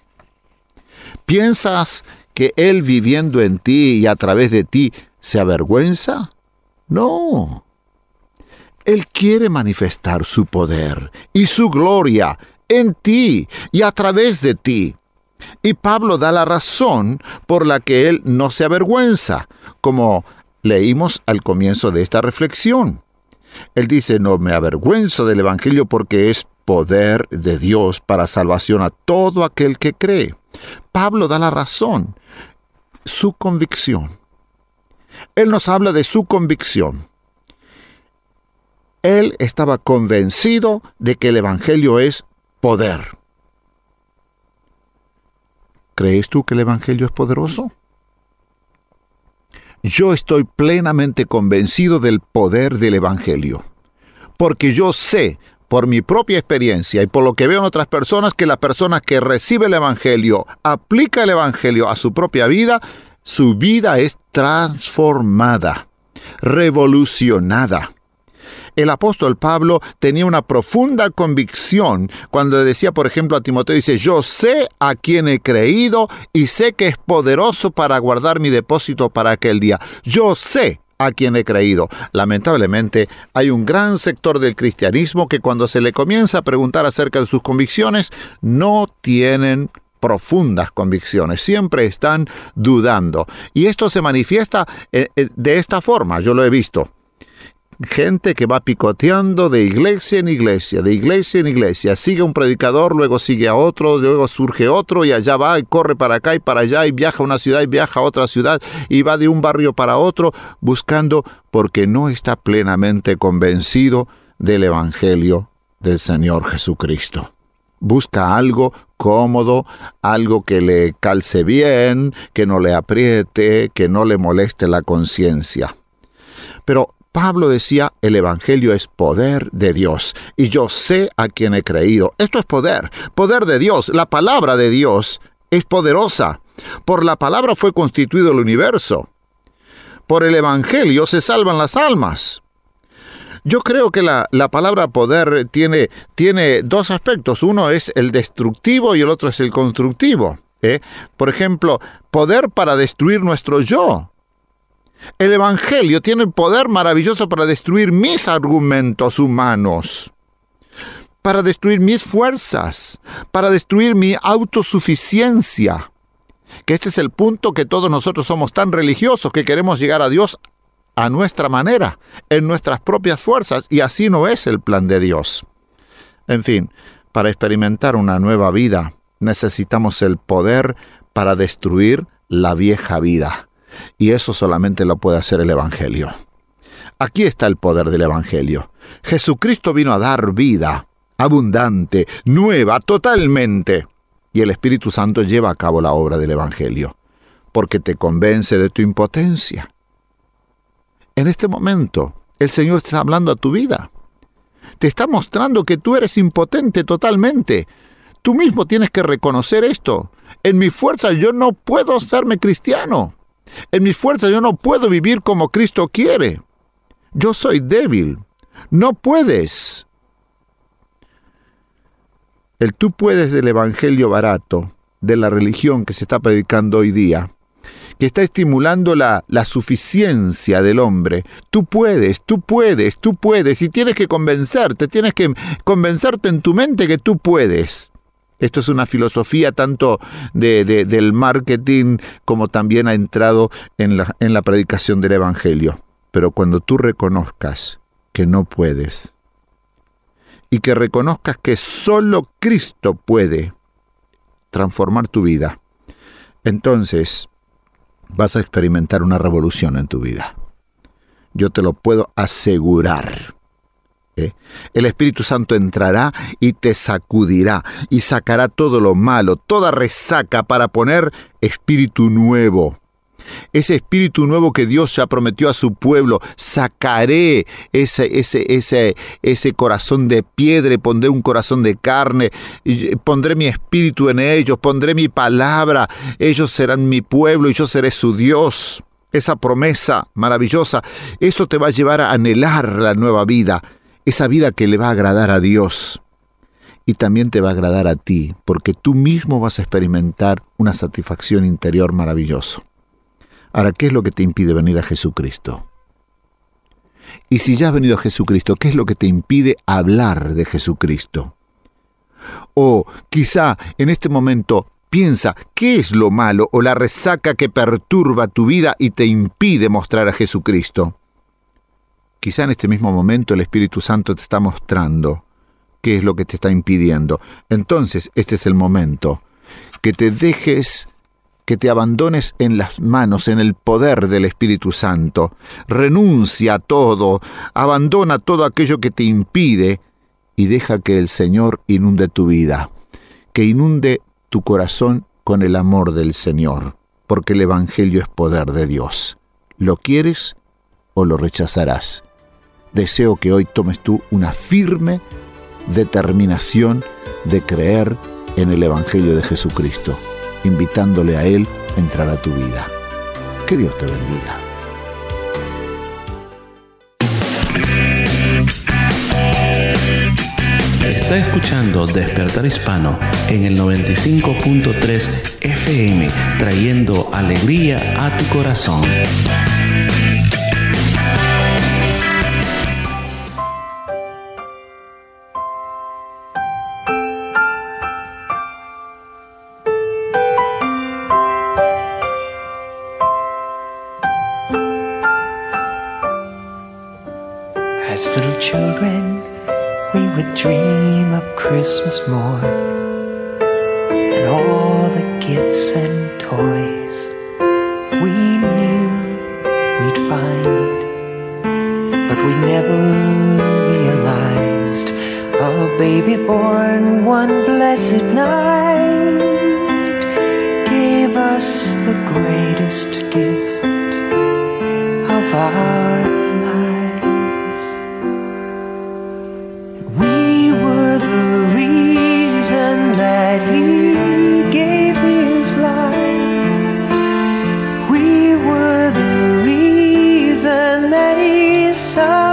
¿Piensas que Él viviendo en ti y a través de ti se avergüenza? No. Él quiere manifestar su poder y su gloria en ti y a través de ti. Y Pablo da la razón por la que él no se avergüenza, como leímos al comienzo de esta reflexión. Él dice, no me avergüenzo del Evangelio porque es poder de Dios para salvación a todo aquel que cree. Pablo da la razón, su convicción. Él nos habla de su convicción. Él estaba convencido de que el Evangelio es poder. ¿Crees tú que el Evangelio es poderoso? Yo estoy plenamente convencido del poder del Evangelio, porque yo sé por mi propia experiencia y por lo que veo en otras personas que la persona que recibe el Evangelio, aplica el Evangelio a su propia vida, su vida es transformada, revolucionada. El apóstol Pablo tenía una profunda convicción cuando decía, por ejemplo, a Timoteo, dice, yo sé a quien he creído y sé que es poderoso para guardar mi depósito para aquel día. Yo sé a quien he creído. Lamentablemente, hay un gran sector del cristianismo que cuando se le comienza a preguntar acerca de sus convicciones, no tienen profundas convicciones, siempre están dudando. Y esto se manifiesta eh, eh, de esta forma, yo lo he visto gente que va picoteando de iglesia en iglesia, de iglesia en iglesia. Sigue un predicador, luego sigue a otro, luego surge otro y allá va y corre para acá y para allá y viaja a una ciudad y viaja a otra ciudad y va de un barrio para otro buscando porque no está plenamente convencido del Evangelio del Señor Jesucristo. Busca algo cómodo, algo que le calce bien, que no le apriete, que no le moleste la conciencia. Pero Pablo decía, el Evangelio es poder de Dios y yo sé a quien he creído. Esto es poder, poder de Dios. La palabra de Dios es poderosa. Por la palabra fue constituido el universo. Por el Evangelio se salvan las almas. Yo creo que la, la, palabra poder tiene, tiene dos aspectos. Uno es el destructivo y el otro es el constructivo. ¿eh? Por ejemplo, poder para destruir nuestro yo. El Evangelio tiene el poder maravilloso para destruir mis argumentos humanos, para destruir mis fuerzas, para destruir mi autosuficiencia. Que este es el punto que todos nosotros somos tan religiosos que queremos llegar a Dios a nuestra manera, en nuestras propias fuerzas, y así no es el plan de Dios. En fin, para experimentar una nueva vida necesitamos el poder para destruir la vieja vida y eso solamente lo puede hacer el Evangelio. Aquí está el poder del Evangelio. Jesucristo vino a dar vida, abundante, nueva, totalmente. Y el Espíritu Santo lleva a cabo la obra del Evangelio, porque te convence de tu impotencia. En este momento, el Señor está hablando a tu vida. Te está mostrando que tú eres impotente totalmente. Tú mismo tienes que reconocer esto. En mi fuerza yo no puedo hacerme cristiano. En mi fuerza yo no puedo vivir como Cristo quiere. Yo soy débil. No puedes. El tú puedes del Evangelio barato, de la religión que se está predicando hoy día, que está estimulando la, la, suficiencia del hombre. Tú puedes, tú puedes, tú puedes, y tienes que convencerte, tienes que convencerte en tu mente que tú puedes. Esto es una filosofía tanto de, de, del marketing como también ha entrado en la, en la predicación del Evangelio. Pero cuando tú reconozcas que no puedes y que reconozcas que solo Cristo puede transformar tu vida, entonces vas a experimentar una revolución en tu vida. Yo te lo puedo asegurar. El Espíritu Santo entrará y te sacudirá y sacará todo lo malo, toda resaca para poner espíritu nuevo. Ese espíritu nuevo que Dios ya prometió a su pueblo, sacaré ese, ese, ese, ese corazón de piedra, pondré un corazón de carne, pondré mi espíritu en ellos, pondré mi palabra, ellos serán mi pueblo y yo seré su Dios. Esa promesa maravillosa, eso te va a llevar a anhelar la nueva vida, esa vida que le va a agradar a Dios y también te va a agradar a ti, porque tú mismo vas a experimentar una satisfacción interior maravillosa. Ahora, ¿qué es lo que te impide venir a Jesucristo? Y si ya has venido a Jesucristo, ¿qué es lo que te impide hablar de Jesucristo? O quizá en este momento Piensa, ¿qué es lo malo o la resaca que perturba tu vida y te impide mostrar a Jesucristo? Quizá en este mismo momento el Espíritu Santo te está mostrando qué es lo que te está impidiendo. Entonces, este es el momento que te dejes, que te abandones en las manos, en el poder del Espíritu Santo. Renuncia a todo, abandona todo aquello que te impide y deja que el Señor inunde tu vida, que inunde tu corazón con el amor del Señor, porque el Evangelio es poder de Dios. ¿Lo quieres o lo rechazarás? Deseo que hoy tomes tú una firme determinación de creer en el Evangelio de Jesucristo, invitándole a Él a entrar a tu vida. Que Dios te bendiga. Está escuchando Despertar Hispano en el 95.3 FM, trayendo alegría a tu corazón. Children, we would dream of Christmas morn and all the gifts and toys we knew we'd find. But we never realized a baby born one blessed night gave us the greatest gift of our that he gave his life. We were the reason that he suffered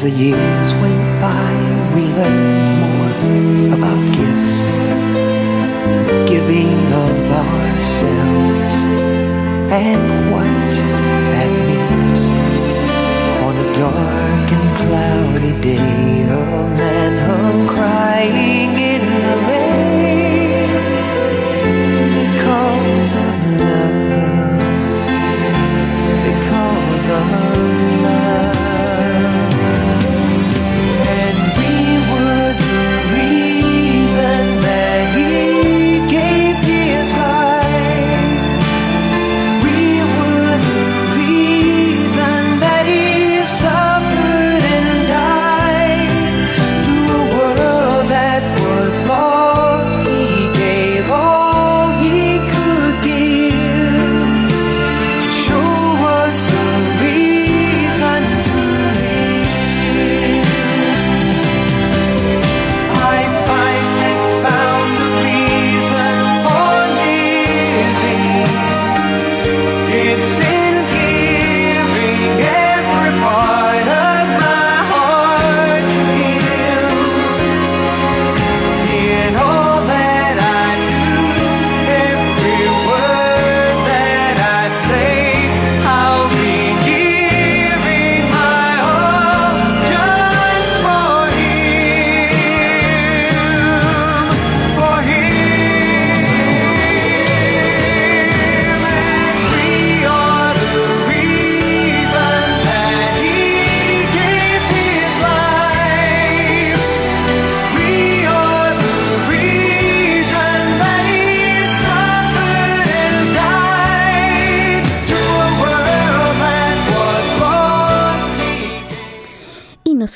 As the years went by, we learned more about gifts, the giving of ourselves, and what that means. On a dark and cloudy day, a man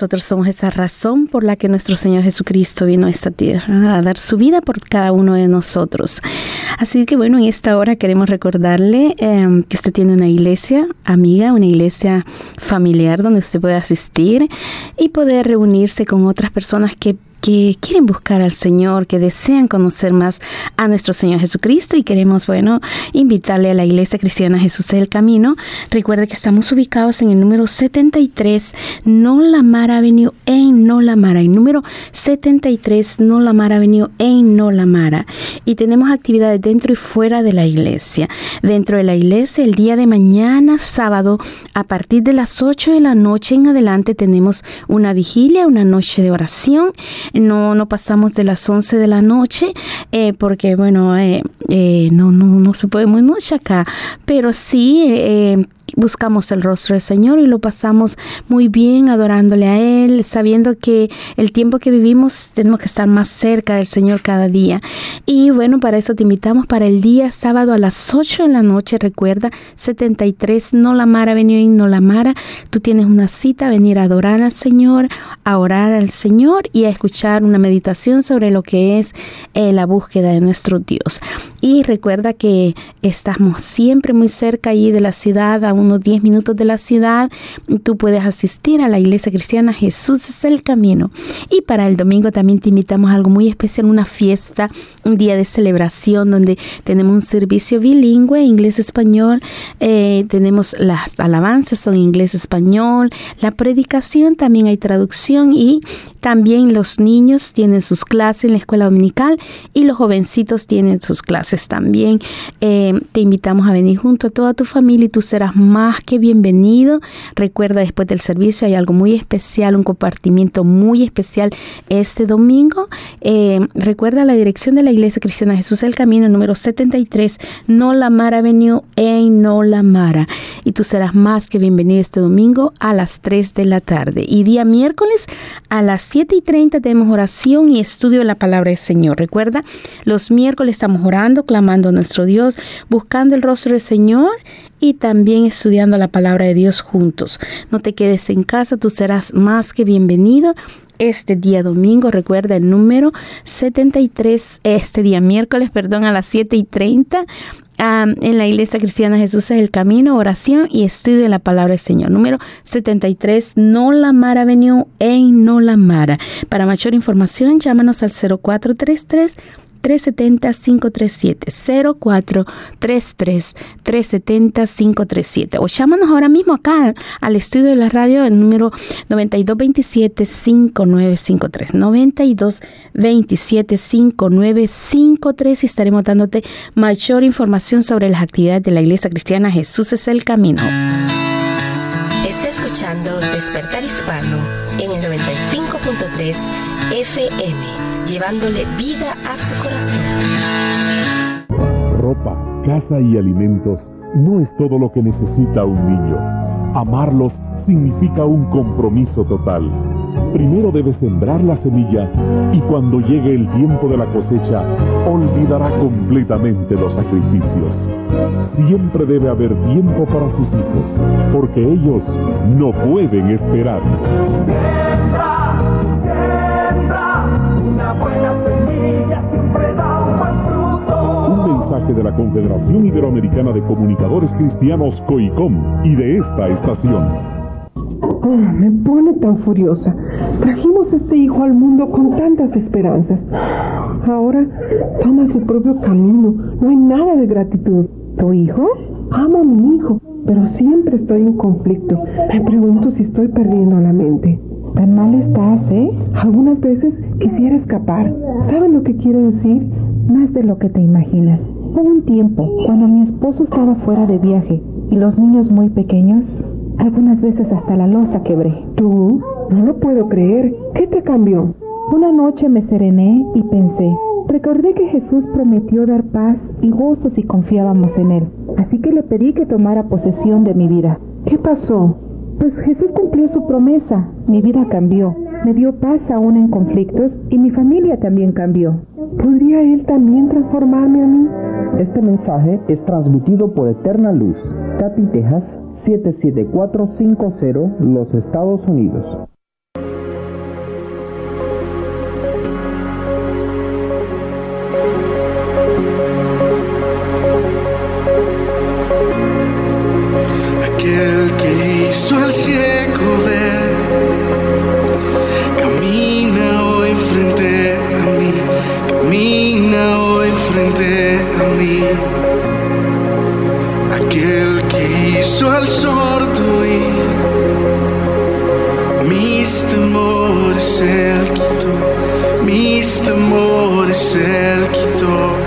nosotros somos esa razón por la que nuestro Señor Jesucristo vino a esta tierra, a dar su vida por cada uno de nosotros. Así que bueno, en esta hora queremos recordarle eh, que usted tiene una iglesia amiga, una iglesia familiar donde usted puede asistir y poder reunirse con otras personas que que quieren buscar al Señor, que desean conocer más a nuestro Señor Jesucristo y queremos, bueno, invitarle a la Iglesia Cristiana Jesús es el Camino. Recuerde que estamos ubicados en el número 73 Nolamar Avenue en Nolamara, el número 73 Nolamar Avenue en Nolamara. Y tenemos actividades dentro y fuera de la iglesia. Dentro de la iglesia, el día de mañana, sábado, a partir de las 8 de la noche en adelante, tenemos una vigilia, una noche de oración. No, no pasamos de las 11 de la noche, eh, porque, bueno, eh, eh, no, no, no se puede muy noche acá, pero sí eh, buscamos el rostro del Señor y lo pasamos muy bien adorándole a Él, sabiendo que el tiempo que vivimos tenemos que estar más cerca del Señor cada día. Y bueno, para eso te invitamos para el día sábado a las 8 de la noche, recuerda, 73 Nolamara, Avenue en Nolamara. Tú tienes una cita venir a adorar al Señor, a orar al Señor y a escuchar una meditación sobre lo que es eh, la búsqueda de nuestro Dios. Y recuerda que estamos siempre muy cerca allí de la ciudad, unos 10 minutos de la ciudad. Tú puedes asistir a la iglesia cristiana Jesús es el camino. Y para el domingo también te invitamos a algo muy especial, una fiesta, un día de celebración donde tenemos un servicio bilingüe, inglés-español. Eh, tenemos las alabanzas son inglés-español. La predicación también hay traducción y también los niños tienen sus clases en la escuela dominical y los jovencitos tienen sus clases también. Eh, te invitamos a venir junto a toda tu familia y tú serás más que bienvenido. Recuerda, después del servicio hay algo muy especial, un compartimiento muy especial este domingo. Eh, recuerda la dirección de la Iglesia Cristiana Jesús el Camino, número 73, Nolamara Avenue en Nolamara. Y tú serás más que bienvenido este domingo a las 3 de la tarde. Y día miércoles a las 7 y 30 tenemos oración y estudio de la palabra del Señor. Recuerda, los miércoles estamos orando, clamando a nuestro Dios, buscando el rostro del Señor y también estudiando la palabra de Dios juntos. No te quedes en casa, tú serás más que bienvenido. Este día domingo, recuerda el número 73, este día miércoles, perdón, a las 7 y 30, um, en la Iglesia Cristiana Jesús es el Camino, oración y estudio de la palabra del Señor. Número 73, Nolamara Avenue en Nolamara. Para mayor información, llámanos al 0433 370-537, 0433-370-537. O llámanos ahora mismo acá al estudio de la radio, el número 9227-5953. 9227-5953 y estaremos dándote mayor información sobre las actividades de la Iglesia Cristiana Jesús es el Camino. Está escuchando Despertar Hispano en el 95.3 FM, llevándole vida a su corazón. Ropa, casa y alimentos no es todo lo que necesita un niño. Amarlos significa un compromiso total. Primero debe sembrar la semilla y cuando llegue el tiempo de la cosecha, olvidará completamente los sacrificios. Siempre debe haber tiempo para sus hijos, porque ellos no pueden esperar. De la Confederación Iberoamericana de Comunicadores Cristianos COICOM y de esta estación. Oh, me pone tan furiosa. Trajimos este hijo al mundo con tantas esperanzas. Ahora toma su propio camino. No hay nada de gratitud. ¿Tu hijo? Amo a mi hijo, pero siempre estoy en conflicto. Me pregunto si estoy perdiendo la mente. Tan mal estás, ¿eh? Algunas veces quisiera escapar. ¿Saben lo que quiero decir? Más de lo que te imaginas. Hubo un tiempo cuando mi esposo estaba fuera de viaje y los niños muy pequeños, algunas veces hasta la losa quebré. ¿Tú? No lo puedo creer. ¿Qué te cambió? Una noche me serené y pensé. Recordé que Jesús prometió dar paz y gozo si confiábamos en Él. Así que le pedí que tomara posesión de mi vida. ¿Qué pasó? Pues Jesús cumplió su promesa. Mi vida cambió. Me dio paz aún en conflictos y mi familia también cambió. ¿Podría Él también transformarme a mí? Este mensaje es transmitido por Eterna Luz, Katy, Texas 77450, los Estados Unidos. hizo al ciego ver. Camina hoy frente a mí, camina hoy frente a mí. Aquel que hizo al sordo y mis temores él quitó, mis temores él quitó.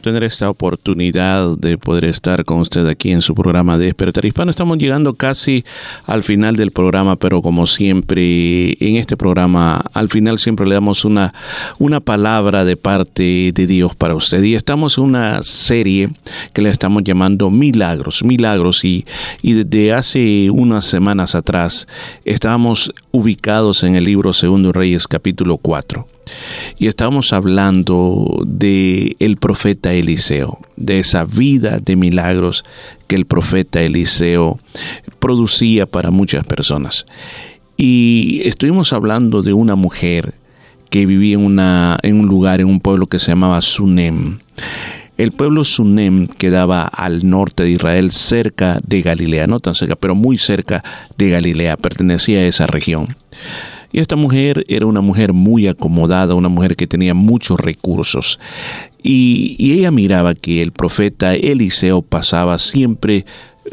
Tener esta oportunidad de poder estar con usted aquí en su programa de Despertar Hispano. Estamos llegando casi al final del programa, pero como siempre en este programa, al final siempre le damos una, una palabra de parte de Dios para usted. Y estamos en una serie que le estamos llamando Milagros, Milagros. Y, y desde hace unas semanas atrás estábamos ubicados en el libro Segundo Reyes capítulo 4. Y estamos hablando de el profeta Eliseo, de esa vida de milagros que el profeta Eliseo producía para muchas personas. Y estuvimos hablando de una mujer que vivía en, una, en un lugar, en un pueblo que se llamaba Sunem. El pueblo Sunem quedaba al norte de Israel, cerca de Galilea, no tan cerca, pero muy cerca de Galilea, pertenecía a esa región. Y esta mujer era una mujer muy acomodada, una mujer que tenía muchos recursos. Y, ella miraba que el profeta Eliseo pasaba siempre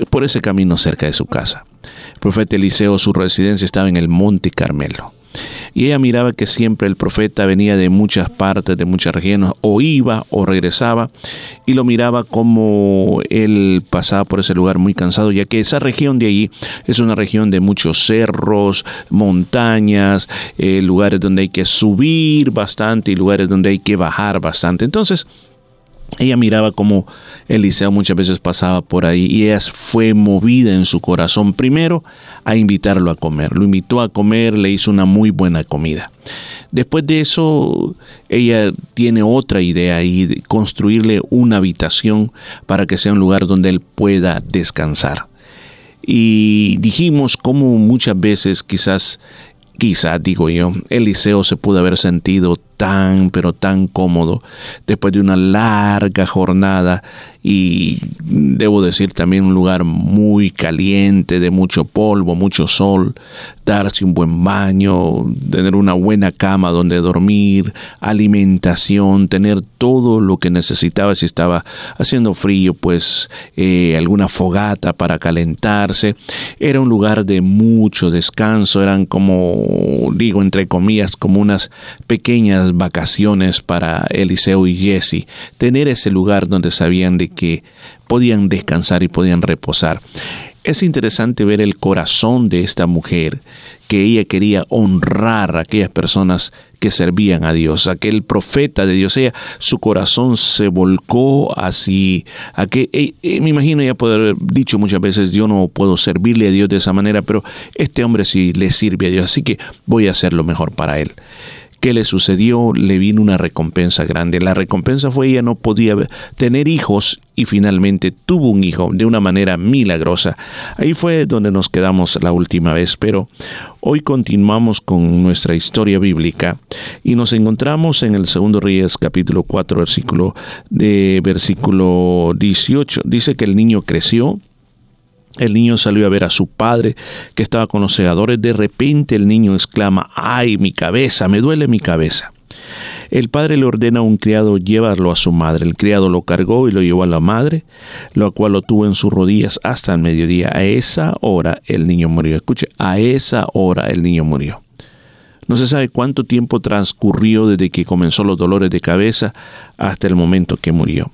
por ese camino cerca de su casa. El profeta Eliseo, su residencia estaba en el Monte Carmelo. Y ella miraba que siempre el profeta venía de muchas partes, de muchas regiones, o iba o regresaba, y lo miraba como él pasaba por ese lugar muy cansado, ya que esa región de allí es una región de muchos cerros, montañas, eh, lugares donde hay que subir bastante y lugares donde hay que bajar bastante. Entonces, ella miraba como Eliseo muchas veces pasaba por ahí y ella fue movida en su corazón primero a invitarlo a comer. Lo invitó a comer, le hizo una muy buena comida. Después de eso, ella tiene otra idea y construirle una habitación para que sea un lugar donde él pueda descansar. Y dijimos cómo muchas veces quizás Quizá, digo yo, Eliseo se pudo haber sentido tan, pero tan cómodo después de una larga jornada y debo decir también un lugar muy caliente, de mucho polvo, mucho sol, darse un buen baño, tener una buena cama donde dormir, alimentación, tener todo lo que necesitaba si estaba haciendo frío, pues eh, alguna fogata para calentarse. Era un lugar de mucho descanso, eran como, digo, entre comillas, como unas pequeñas vacaciones para Eliseo y Jesse. Tener ese lugar donde sabían de que podían descansar y podían reposar. es interesante ver el corazón de esta mujer, que ella quería honrar a aquellas personas que servían a Dios, aquel profeta de Dios. Ella, su corazón se volcó así, a que eh, eh, me imagino ella puede haber dicho muchas veces, yo no puedo servirle a Dios de esa manera, pero este hombre sí le sirve a Dios, así que voy a hacer lo mejor para él. ¿Qué le sucedió? Le vino una recompensa grande. La recompensa fue ella no podía tener hijos y finalmente tuvo un hijo de una manera milagrosa. Ahí fue donde nos quedamos la última vez, pero hoy continuamos con nuestra historia bíblica y nos encontramos en el segundo Reyes capítulo 4 versículo de versículo 18. Dice que el niño creció el niño salió a ver a su padre que estaba con los segadores. De repente el niño exclama, ¡ay, mi cabeza! Me duele mi cabeza. El padre le ordena a un criado llevarlo a su madre. El criado lo cargó y lo llevó a la madre, lo cual lo tuvo en sus rodillas hasta el mediodía. A esa hora el niño murió. Escuche, a esa hora el niño murió. No se sabe cuánto tiempo transcurrió desde que comenzó los dolores de cabeza hasta el momento que murió.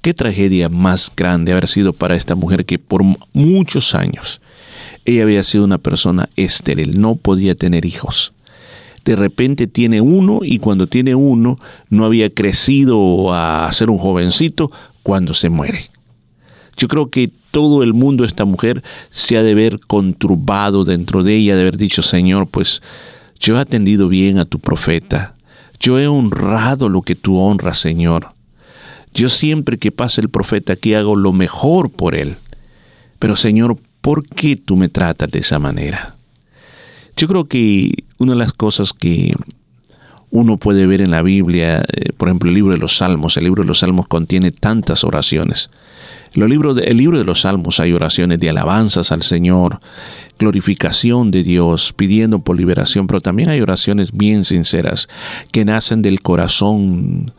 Qué tragedia más grande haber sido para esta mujer que por muchos años ella había sido una persona estéril, no podía tener hijos. De repente tiene uno y cuando tiene uno no había crecido a ser un jovencito cuando se muere. Yo creo que todo el mundo, esta mujer, se ha de ver conturbado dentro de ella, de haber dicho, Señor, pues yo he atendido bien a tu profeta, yo he honrado lo que tú honras, Señor. Yo siempre que pasa el profeta aquí hago lo mejor por él. Pero Señor, ¿por qué tú me tratas de esa manera? Yo creo que una de las cosas que uno puede ver en la Biblia, eh, por ejemplo, el libro de los Salmos, el libro de los Salmos contiene tantas oraciones. El el libro de los Salmos hay oraciones de alabanzas al Señor, glorificación de Dios, pidiendo por liberación, pero también hay oraciones bien sinceras que nacen del corazón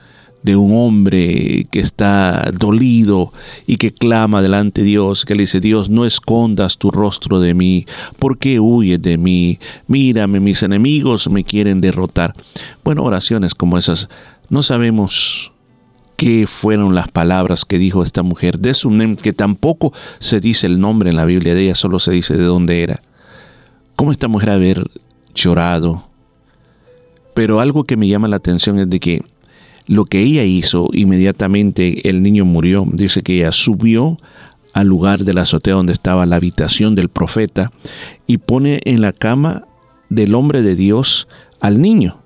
de un hombre que está dolido y que clama delante de Dios, que le dice, Dios, no escondas tu rostro de mí, ¿por qué huyes de mí? Mírame, mis enemigos me quieren derrotar. Bueno, oraciones como esas, no sabemos qué fueron las palabras que dijo esta mujer de Sunem, que tampoco se dice el nombre en la Biblia de ella, solo se dice de dónde era. ¿Cómo esta mujer haber llorado? Pero algo que me llama la atención es de que lo que ella hizo, inmediatamente el niño murió. Dice que ella subió al lugar de la azotea donde estaba la habitación del profeta y pone en la cama del hombre de Dios al niño.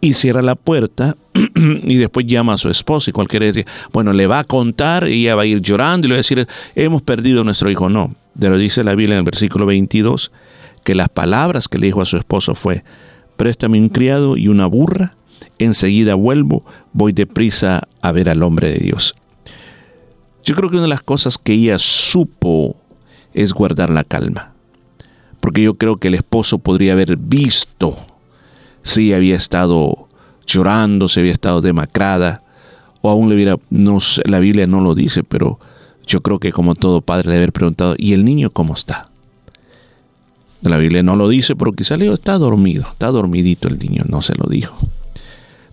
Y cierra la puerta y después llama a su esposo y cualquiera dice, bueno, le va a contar y ella va a ir llorando y le va a decir, hemos perdido a nuestro hijo. No, pero dice la Biblia en el versículo 22 que las palabras que le dijo a su esposo fue, préstame un criado y una burra enseguida vuelvo, voy deprisa a ver al hombre de Dios. Yo creo que una de las cosas que ella supo es guardar la calma, porque yo creo que el esposo podría haber visto si había estado llorando, si había estado demacrada, o aún le hubiera, no sé, la Biblia no lo dice, pero yo creo que como todo padre le haber preguntado, ¿y el niño cómo está? La Biblia no lo dice, pero quizá le dijo, está dormido, está dormidito el niño, no se lo dijo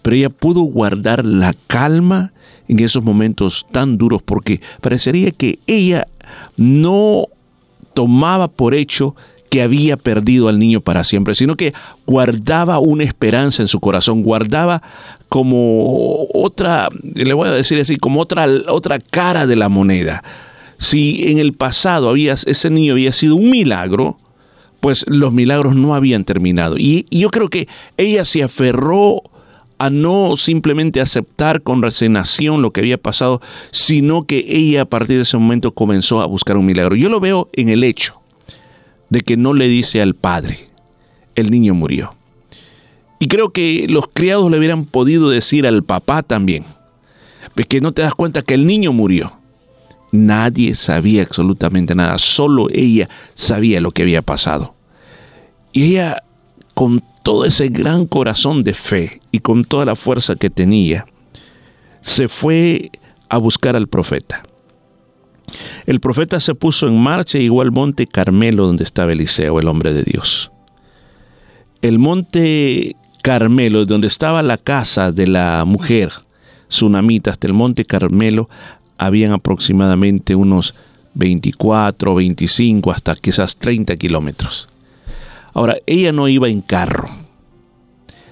pero ella pudo guardar la calma en esos momentos tan duros porque parecería que ella no tomaba por hecho que había perdido al niño para siempre, sino que guardaba una esperanza en su corazón, guardaba como otra, le voy a decir así, como otra, otra cara de la moneda. Si en el pasado había, ese niño había sido un milagro, pues los milagros no habían terminado. Y, y yo creo que ella se aferró a no simplemente aceptar con resignación lo que había pasado, sino que ella a partir de ese momento comenzó a buscar un milagro. Yo lo veo en el hecho de que no le dice al padre, el niño murió. Y creo que los criados le hubieran podido decir al papá también, que no te das cuenta que el niño murió. Nadie sabía absolutamente nada, solo ella sabía lo que había pasado. Y ella con todo ese gran corazón de fe y con toda la fuerza que tenía, se fue a buscar al profeta. El profeta se puso en marcha y llegó al monte Carmelo donde estaba Eliseo, el hombre de Dios. El monte Carmelo, donde estaba la casa de la mujer tsunamita, hasta el monte Carmelo, habían aproximadamente unos 24, 25, hasta quizás 30 kilómetros. Ahora, ella no iba en carro.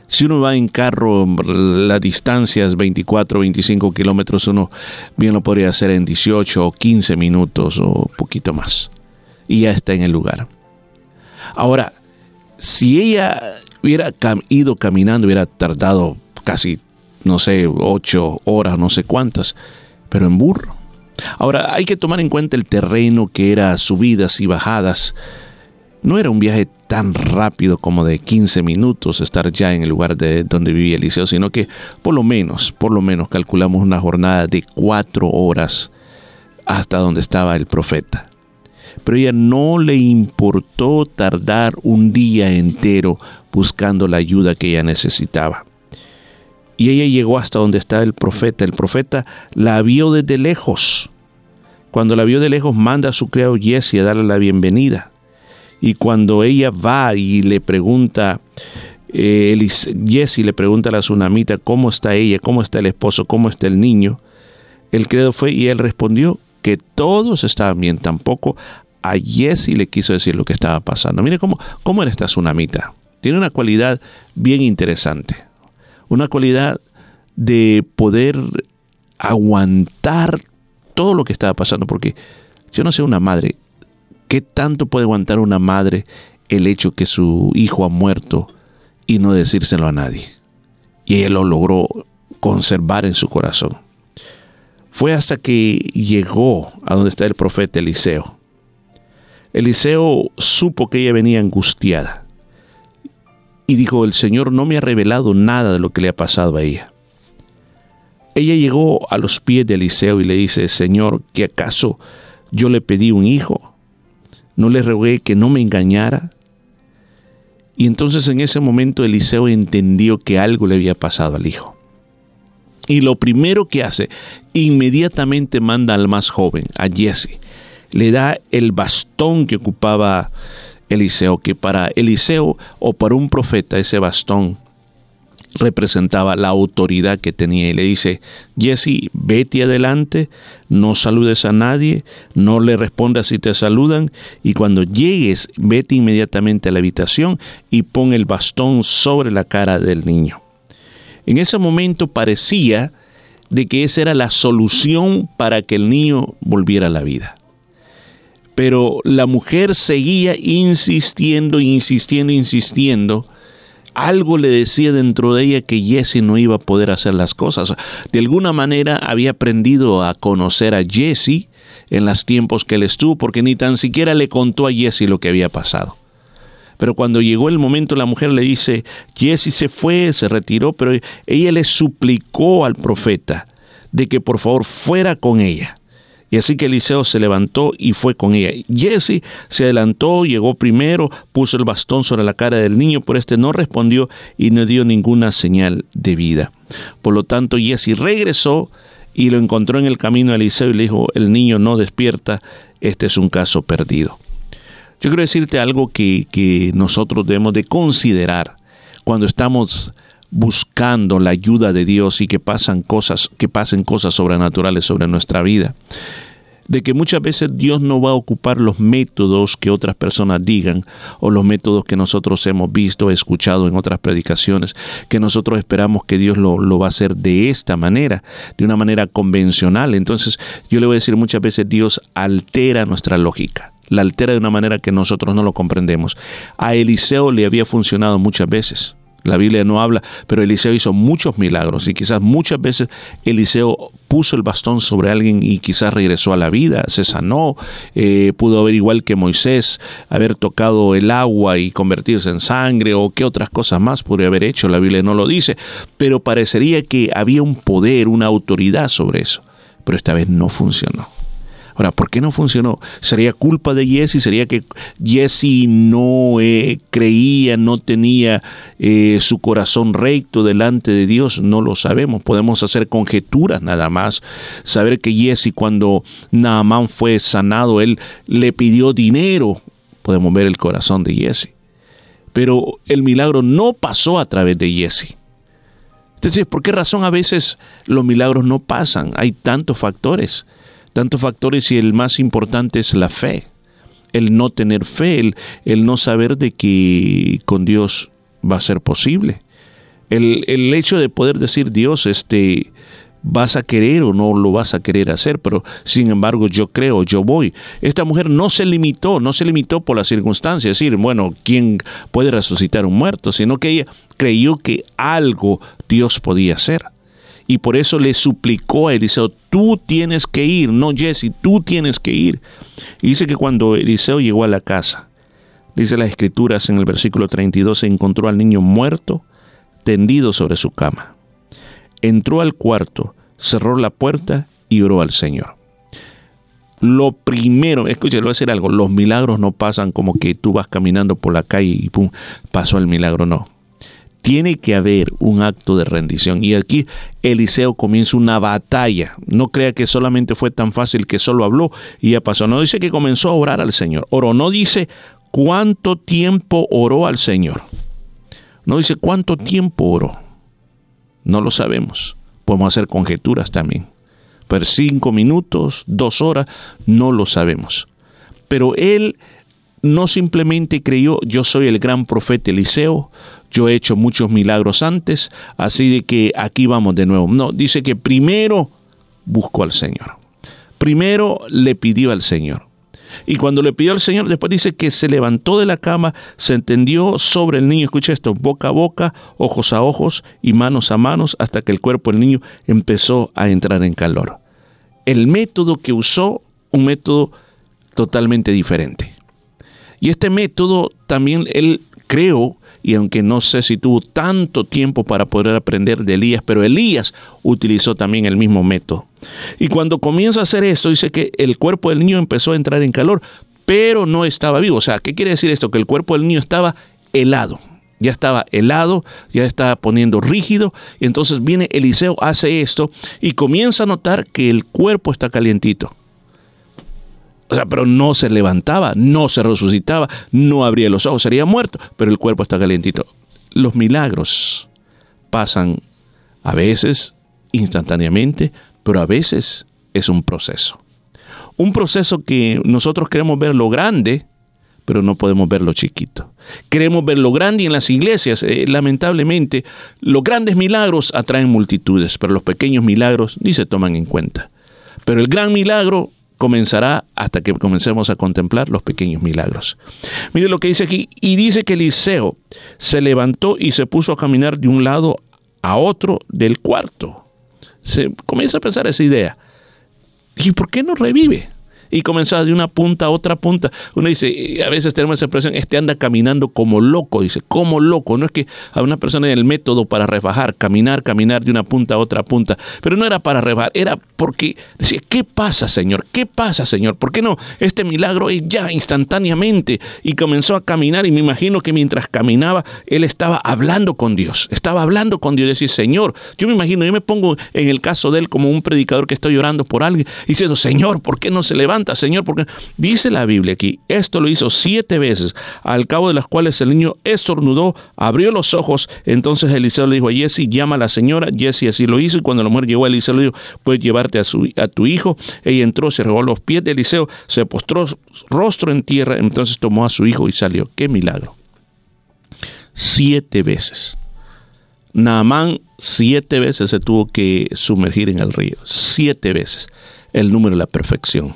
Si uno va en carro, la distancia es 24, 25 kilómetros, uno bien lo podría hacer en 18 o 15 minutos o poquito más. Y ya está en el lugar. Ahora, si ella hubiera ido caminando, hubiera tardado casi, no sé, 8 horas, no sé cuántas, pero en burro. Ahora, hay que tomar en cuenta el terreno que era subidas y bajadas. No era un viaje tan rápido como de 15 minutos estar ya en el lugar de donde vivía Eliseo, sino que por lo menos, por lo menos calculamos una jornada de cuatro horas hasta donde estaba el profeta. Pero ella no le importó tardar un día entero buscando la ayuda que ella necesitaba. Y ella llegó hasta donde estaba el profeta. El profeta la vio desde lejos. Cuando la vio de lejos, manda a su criado Jesse a darle la bienvenida. Y cuando ella va y le pregunta, eh, Jesse le pregunta a la tsunamita cómo está ella, cómo está el esposo, cómo está el niño, el credo fue y él respondió que todos estaban bien, tampoco a Jesse le quiso decir lo que estaba pasando. Mire cómo, cómo era esta tsunamita. Tiene una cualidad bien interesante, una cualidad de poder aguantar todo lo que estaba pasando, porque yo no sé una madre, ¿qué tanto puede aguantar una madre el hecho que su hijo ha muerto y no decírselo a nadie? Y ella lo logró conservar en su corazón. Fue hasta que llegó a donde está el profeta Eliseo. Eliseo supo que ella venía angustiada y dijo, el Señor no me ha revelado nada de lo que le ha pasado a ella. Ella llegó a los pies de Eliseo y le dice, Señor, ¿que acaso yo le pedí un hijo? ¿No le rogué que no me engañara? Y entonces en ese momento Eliseo entendió que algo le había pasado al hijo. Y lo primero que hace, inmediatamente manda al más joven, a Jesse. Le da el bastón que ocupaba Eliseo, que para Eliseo o para un profeta ese bastón representaba la autoridad que tenía y le dice, Jesse, vete adelante, no saludes a nadie, no le respondas si te saludan y cuando llegues, vete inmediatamente a la habitación y pon el bastón sobre la cara del niño. En ese momento parecía de que esa era la solución para que el niño volviera a la vida. Pero la mujer seguía insistiendo, insistiendo, insistiendo. Algo le decía dentro de ella que Jesse no iba a poder hacer las cosas. De alguna manera había aprendido a conocer a Jesse en los tiempos que él estuvo, porque ni tan siquiera le contó a Jesse lo que había pasado. Pero cuando llegó el momento, la mujer le dice, Jesse se fue, se retiró, pero ella le suplicó al profeta de que por favor fuera con ella. Y así que Eliseo se levantó y fue con ella. Jesse se adelantó, llegó primero, puso el bastón sobre la cara del niño, pero este no respondió y no dio ninguna señal de vida. Por lo tanto, Jesse regresó y lo encontró en el camino a Eliseo y le dijo, el niño no despierta, este es un caso perdido. Yo quiero decirte algo que, que nosotros debemos de considerar cuando estamos buscando la ayuda de Dios y que pasan cosas, que pasen cosas sobrenaturales sobre nuestra vida. De que muchas veces Dios no va a ocupar los métodos que otras personas digan o los métodos que nosotros hemos visto, escuchado en otras predicaciones, que nosotros esperamos que Dios lo, lo va a hacer de esta manera, de una manera convencional. Entonces yo le voy a decir muchas veces Dios altera nuestra lógica la altera de una manera que nosotros no lo comprendemos. A Eliseo le había funcionado muchas veces. La Biblia no habla, pero Eliseo hizo muchos milagros y quizás muchas veces Eliseo puso el bastón sobre alguien y quizás regresó a la vida, se sanó, eh, pudo haber igual que Moisés, haber tocado el agua y convertirse en sangre o qué otras cosas más podría haber hecho, la Biblia no lo dice, pero parecería que había un poder, una autoridad sobre eso, pero esta vez no funcionó. Ahora, ¿por qué no funcionó? ¿Sería culpa de Jesse? ¿Sería que Jesse no eh, creía, no tenía eh, su corazón recto delante de Dios? No lo sabemos. Podemos hacer conjeturas nada más. Saber que Jesse cuando Naamán fue sanado, él le pidió dinero. Podemos ver el corazón de Jesse. Pero el milagro no pasó a través de Jesse. Entonces, ¿por qué razón a veces los milagros no pasan? Hay tantos factores. Tantos factores y el más importante es la fe. El no tener fe, el, no saber de que con Dios va a ser posible. El, el hecho de poder decir, Dios, este, vas a querer o no lo vas a querer hacer, pero sin embargo yo creo, yo voy. Esta mujer no se limitó, no se limitó por las circunstancias, decir, bueno, ¿quién puede resucitar un muerto? Sino que ella creyó que algo Dios podía hacer. Y por eso le suplicó a Eliseo, tú tienes que ir, no Jesse, tú tienes que ir. Y dice que cuando Eliseo llegó a la casa, dice las escrituras en el versículo 32, se encontró al niño muerto, tendido sobre su cama. Entró al cuarto, cerró la puerta y oró al Señor. Lo primero, escucha, le voy a decir algo, los milagros no pasan como que tú vas caminando por la calle y pum, pasó el milagro, no. Tiene que haber un acto de rendición. Y aquí Eliseo comienza una batalla. No crea que solamente fue tan fácil que solo habló y ya pasó. No dice que comenzó a orar al Señor. Oró, no dice cuánto tiempo oró al Señor. No dice cuánto tiempo oró. No lo sabemos. Podemos hacer conjeturas también. Pero cinco minutos, dos horas, no lo sabemos. Pero él no simplemente creyó, yo soy el gran profeta Eliseo, yo he hecho muchos milagros antes, así de que aquí vamos de nuevo. No, dice que primero buscó al Señor. Primero le pidió al Señor. Y cuando le pidió al Señor, después dice que se levantó de la cama, se entendió sobre el niño, escucha esto, boca a boca, ojos a ojos y manos a manos, hasta que el cuerpo del niño empezó a entrar en calor. El método que usó, un método totalmente diferente. Y este método también él creó, y aunque no sé si tuvo tanto tiempo para poder aprender de Elías, pero Elías utilizó también el mismo método. Y cuando comienza a hacer esto, dice que el cuerpo del niño empezó a entrar en calor, pero no estaba vivo. O sea, ¿qué quiere decir esto? Que el cuerpo del niño estaba helado. Ya estaba helado, ya estaba poniendo rígido. Y entonces viene Eliseo, hace esto y comienza a notar que el cuerpo está calientito. O sea, pero no se levantaba, no se resucitaba, no abría los ojos, sería muerto, pero el cuerpo está calientito. Los milagros pasan a veces instantáneamente, pero a veces es un proceso. Un proceso que nosotros queremos ver lo grande, pero no podemos ver lo chiquito. Queremos ver lo grande y en las iglesias, eh, lamentablemente, los grandes milagros atraen multitudes, pero los pequeños milagros ni se toman en cuenta. Pero el gran milagro comenzará hasta que comencemos a contemplar los pequeños milagros. Mire lo que dice aquí, y dice que Eliseo se levantó y se puso a caminar de un lado a otro del cuarto. Se comienza a pensar esa idea. ¿Y por qué no revive? Y comenzaba de una punta a otra punta. Uno dice, a veces tenemos esa impresión, este anda caminando como loco, dice, como loco. No es que a una persona en el método para refajar, caminar, caminar de una punta a otra punta. Pero no era para refajar, era porque decía, ¿qué pasa, Señor? ¿Qué pasa, Señor? ¿Por qué no? Este milagro es ya instantáneamente. Y comenzó a caminar y me imagino que mientras caminaba, él estaba hablando con Dios. Estaba hablando con Dios. Decir, Señor, yo me imagino, yo me pongo en el caso de él como un predicador que está llorando por alguien, diciendo, Señor, ¿por qué no se levanta? Señor, porque dice la Biblia aquí, esto lo hizo siete veces, al cabo de las cuales el niño estornudó, abrió los ojos, entonces Eliseo le dijo a Jesse, llama a la señora, Jesse así lo hizo, y cuando la mujer llegó a Eliseo le dijo, puedes llevarte a, su, a tu hijo, ella entró, se regó los pies de Eliseo, se postró rostro en tierra, entonces tomó a su hijo y salió. ¡Qué milagro! Siete veces. Naamán siete veces se tuvo que sumergir en el río, siete veces, el número de la perfección.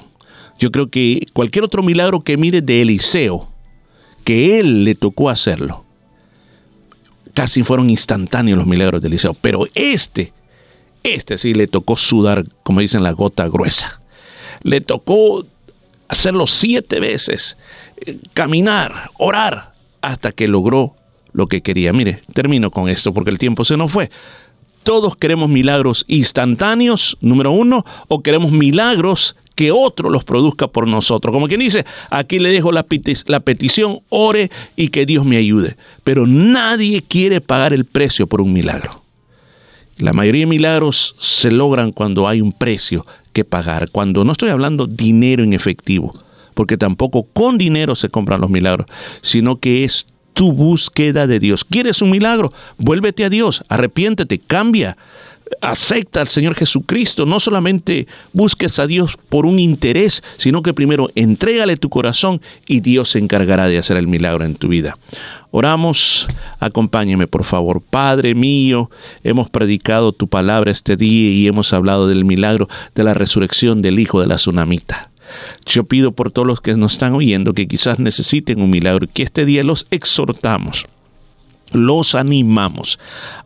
Yo creo que cualquier otro milagro que mire de Eliseo, que él le tocó hacerlo, casi fueron instantáneos los milagros de Eliseo, pero este, este sí le tocó sudar, como dicen, la gota gruesa. Le tocó hacerlo siete veces, caminar, orar, hasta que logró lo que quería. Mire, termino con esto porque el tiempo se nos fue. Todos queremos milagros instantáneos, número uno, o queremos milagros que otro los produzca por nosotros. Como quien dice, aquí le dejo la, la, petición, ore y que Dios me ayude. Pero nadie quiere pagar el precio por un milagro. La mayoría de milagros se logran cuando hay un precio que pagar, cuando no estoy hablando dinero en efectivo, porque tampoco con dinero se compran los milagros, sino que es tu búsqueda de Dios. ¿Quieres un milagro? Vuélvete a Dios, arrepiéntete, cambia acepta al Señor Jesucristo, no solamente busques a Dios por un interés, sino que primero entrégale tu corazón y Dios se encargará de hacer el milagro en tu vida. Oramos, acompáñeme por favor. Padre mío, hemos predicado tu palabra este día y hemos hablado del milagro de la resurrección del Hijo de la Tsunamita. Yo pido por todos los que nos están oyendo que quizás necesiten un milagro, que este día los exhortamos los animamos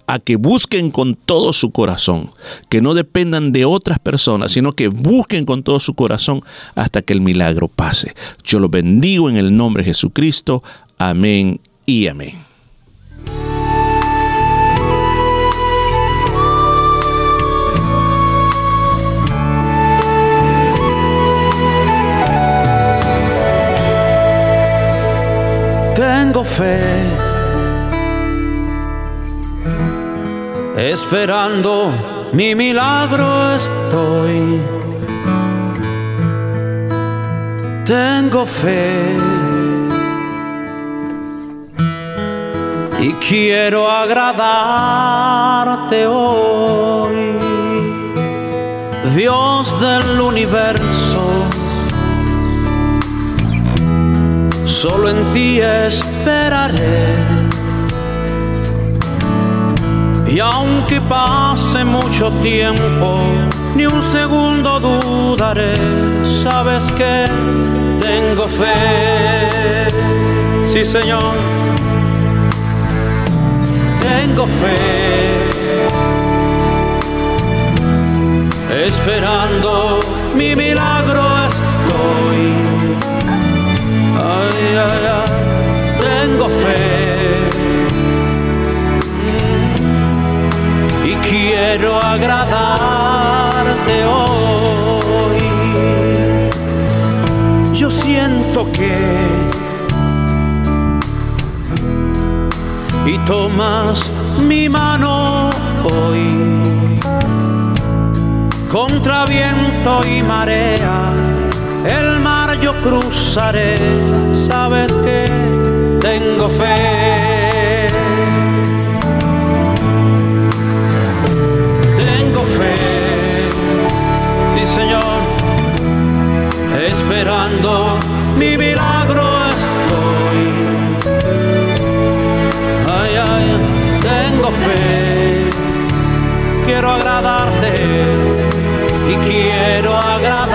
a que busquen con todo su corazón, que no dependan de otras personas, sino que busquen con todo su corazón hasta que el milagro pase. Yo los bendigo en el nombre de Jesucristo. Amén y amén. Tengo fe, esperando mi milagro estoy. Tengo fe y quiero agradarte hoy, Dios del universo. Solo en ti esperaré. Y aunque pase mucho tiempo, ni un segundo dudaré. Sabes que tengo fe. Sí, Señor. Tengo fe. Esperando mi milagro estoy. Ay, ay, ay, tengo fe quiero agradarte hoy. Yo siento que y tomas mi mano hoy contra viento y marea el mar yo cruzaré, sabes que tengo fe. Esperando mi milagro estoy. Ay, ay, tengo fe, quiero agradarte y quiero agradar.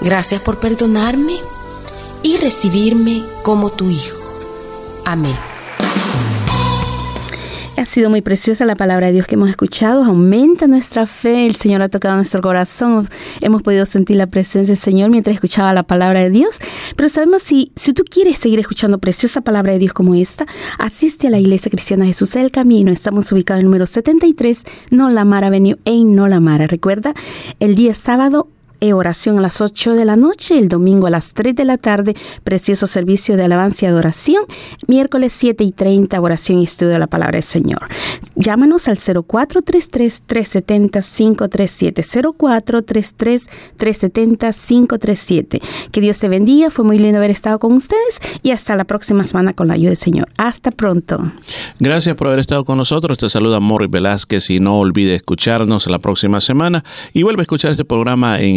Gracias por perdonarme y recibirme como tu hijo. Amén. Ha sido muy preciosa la palabra de Dios que hemos escuchado. Aumenta nuestra fe. El Señor ha tocado nuestro corazón. Hemos podido sentir la presencia del Señor mientras escuchaba la palabra de Dios. Pero sabemos si, si tú quieres seguir escuchando preciosa palabra de Dios como esta, asiste a la Iglesia Cristiana Jesús del Camino. Estamos ubicados en el número 73, Nolamara Avenue en Nolamara. Recuerda, el día sábado e oración a las 8 de la noche, el domingo a las 3 de la tarde, precioso servicio de alabanza y adoración, miércoles 7 y 30, oración y estudio de la palabra del Señor. Llámanos al 0433-370-537, 0433-370-537. Que Dios te bendiga, fue muy lindo haber estado con ustedes y hasta la próxima semana con la ayuda del Señor. Hasta pronto. Gracias por haber estado con nosotros. Te saluda Morris Velázquez y no olvide escucharnos la próxima semana y vuelve a escuchar este programa en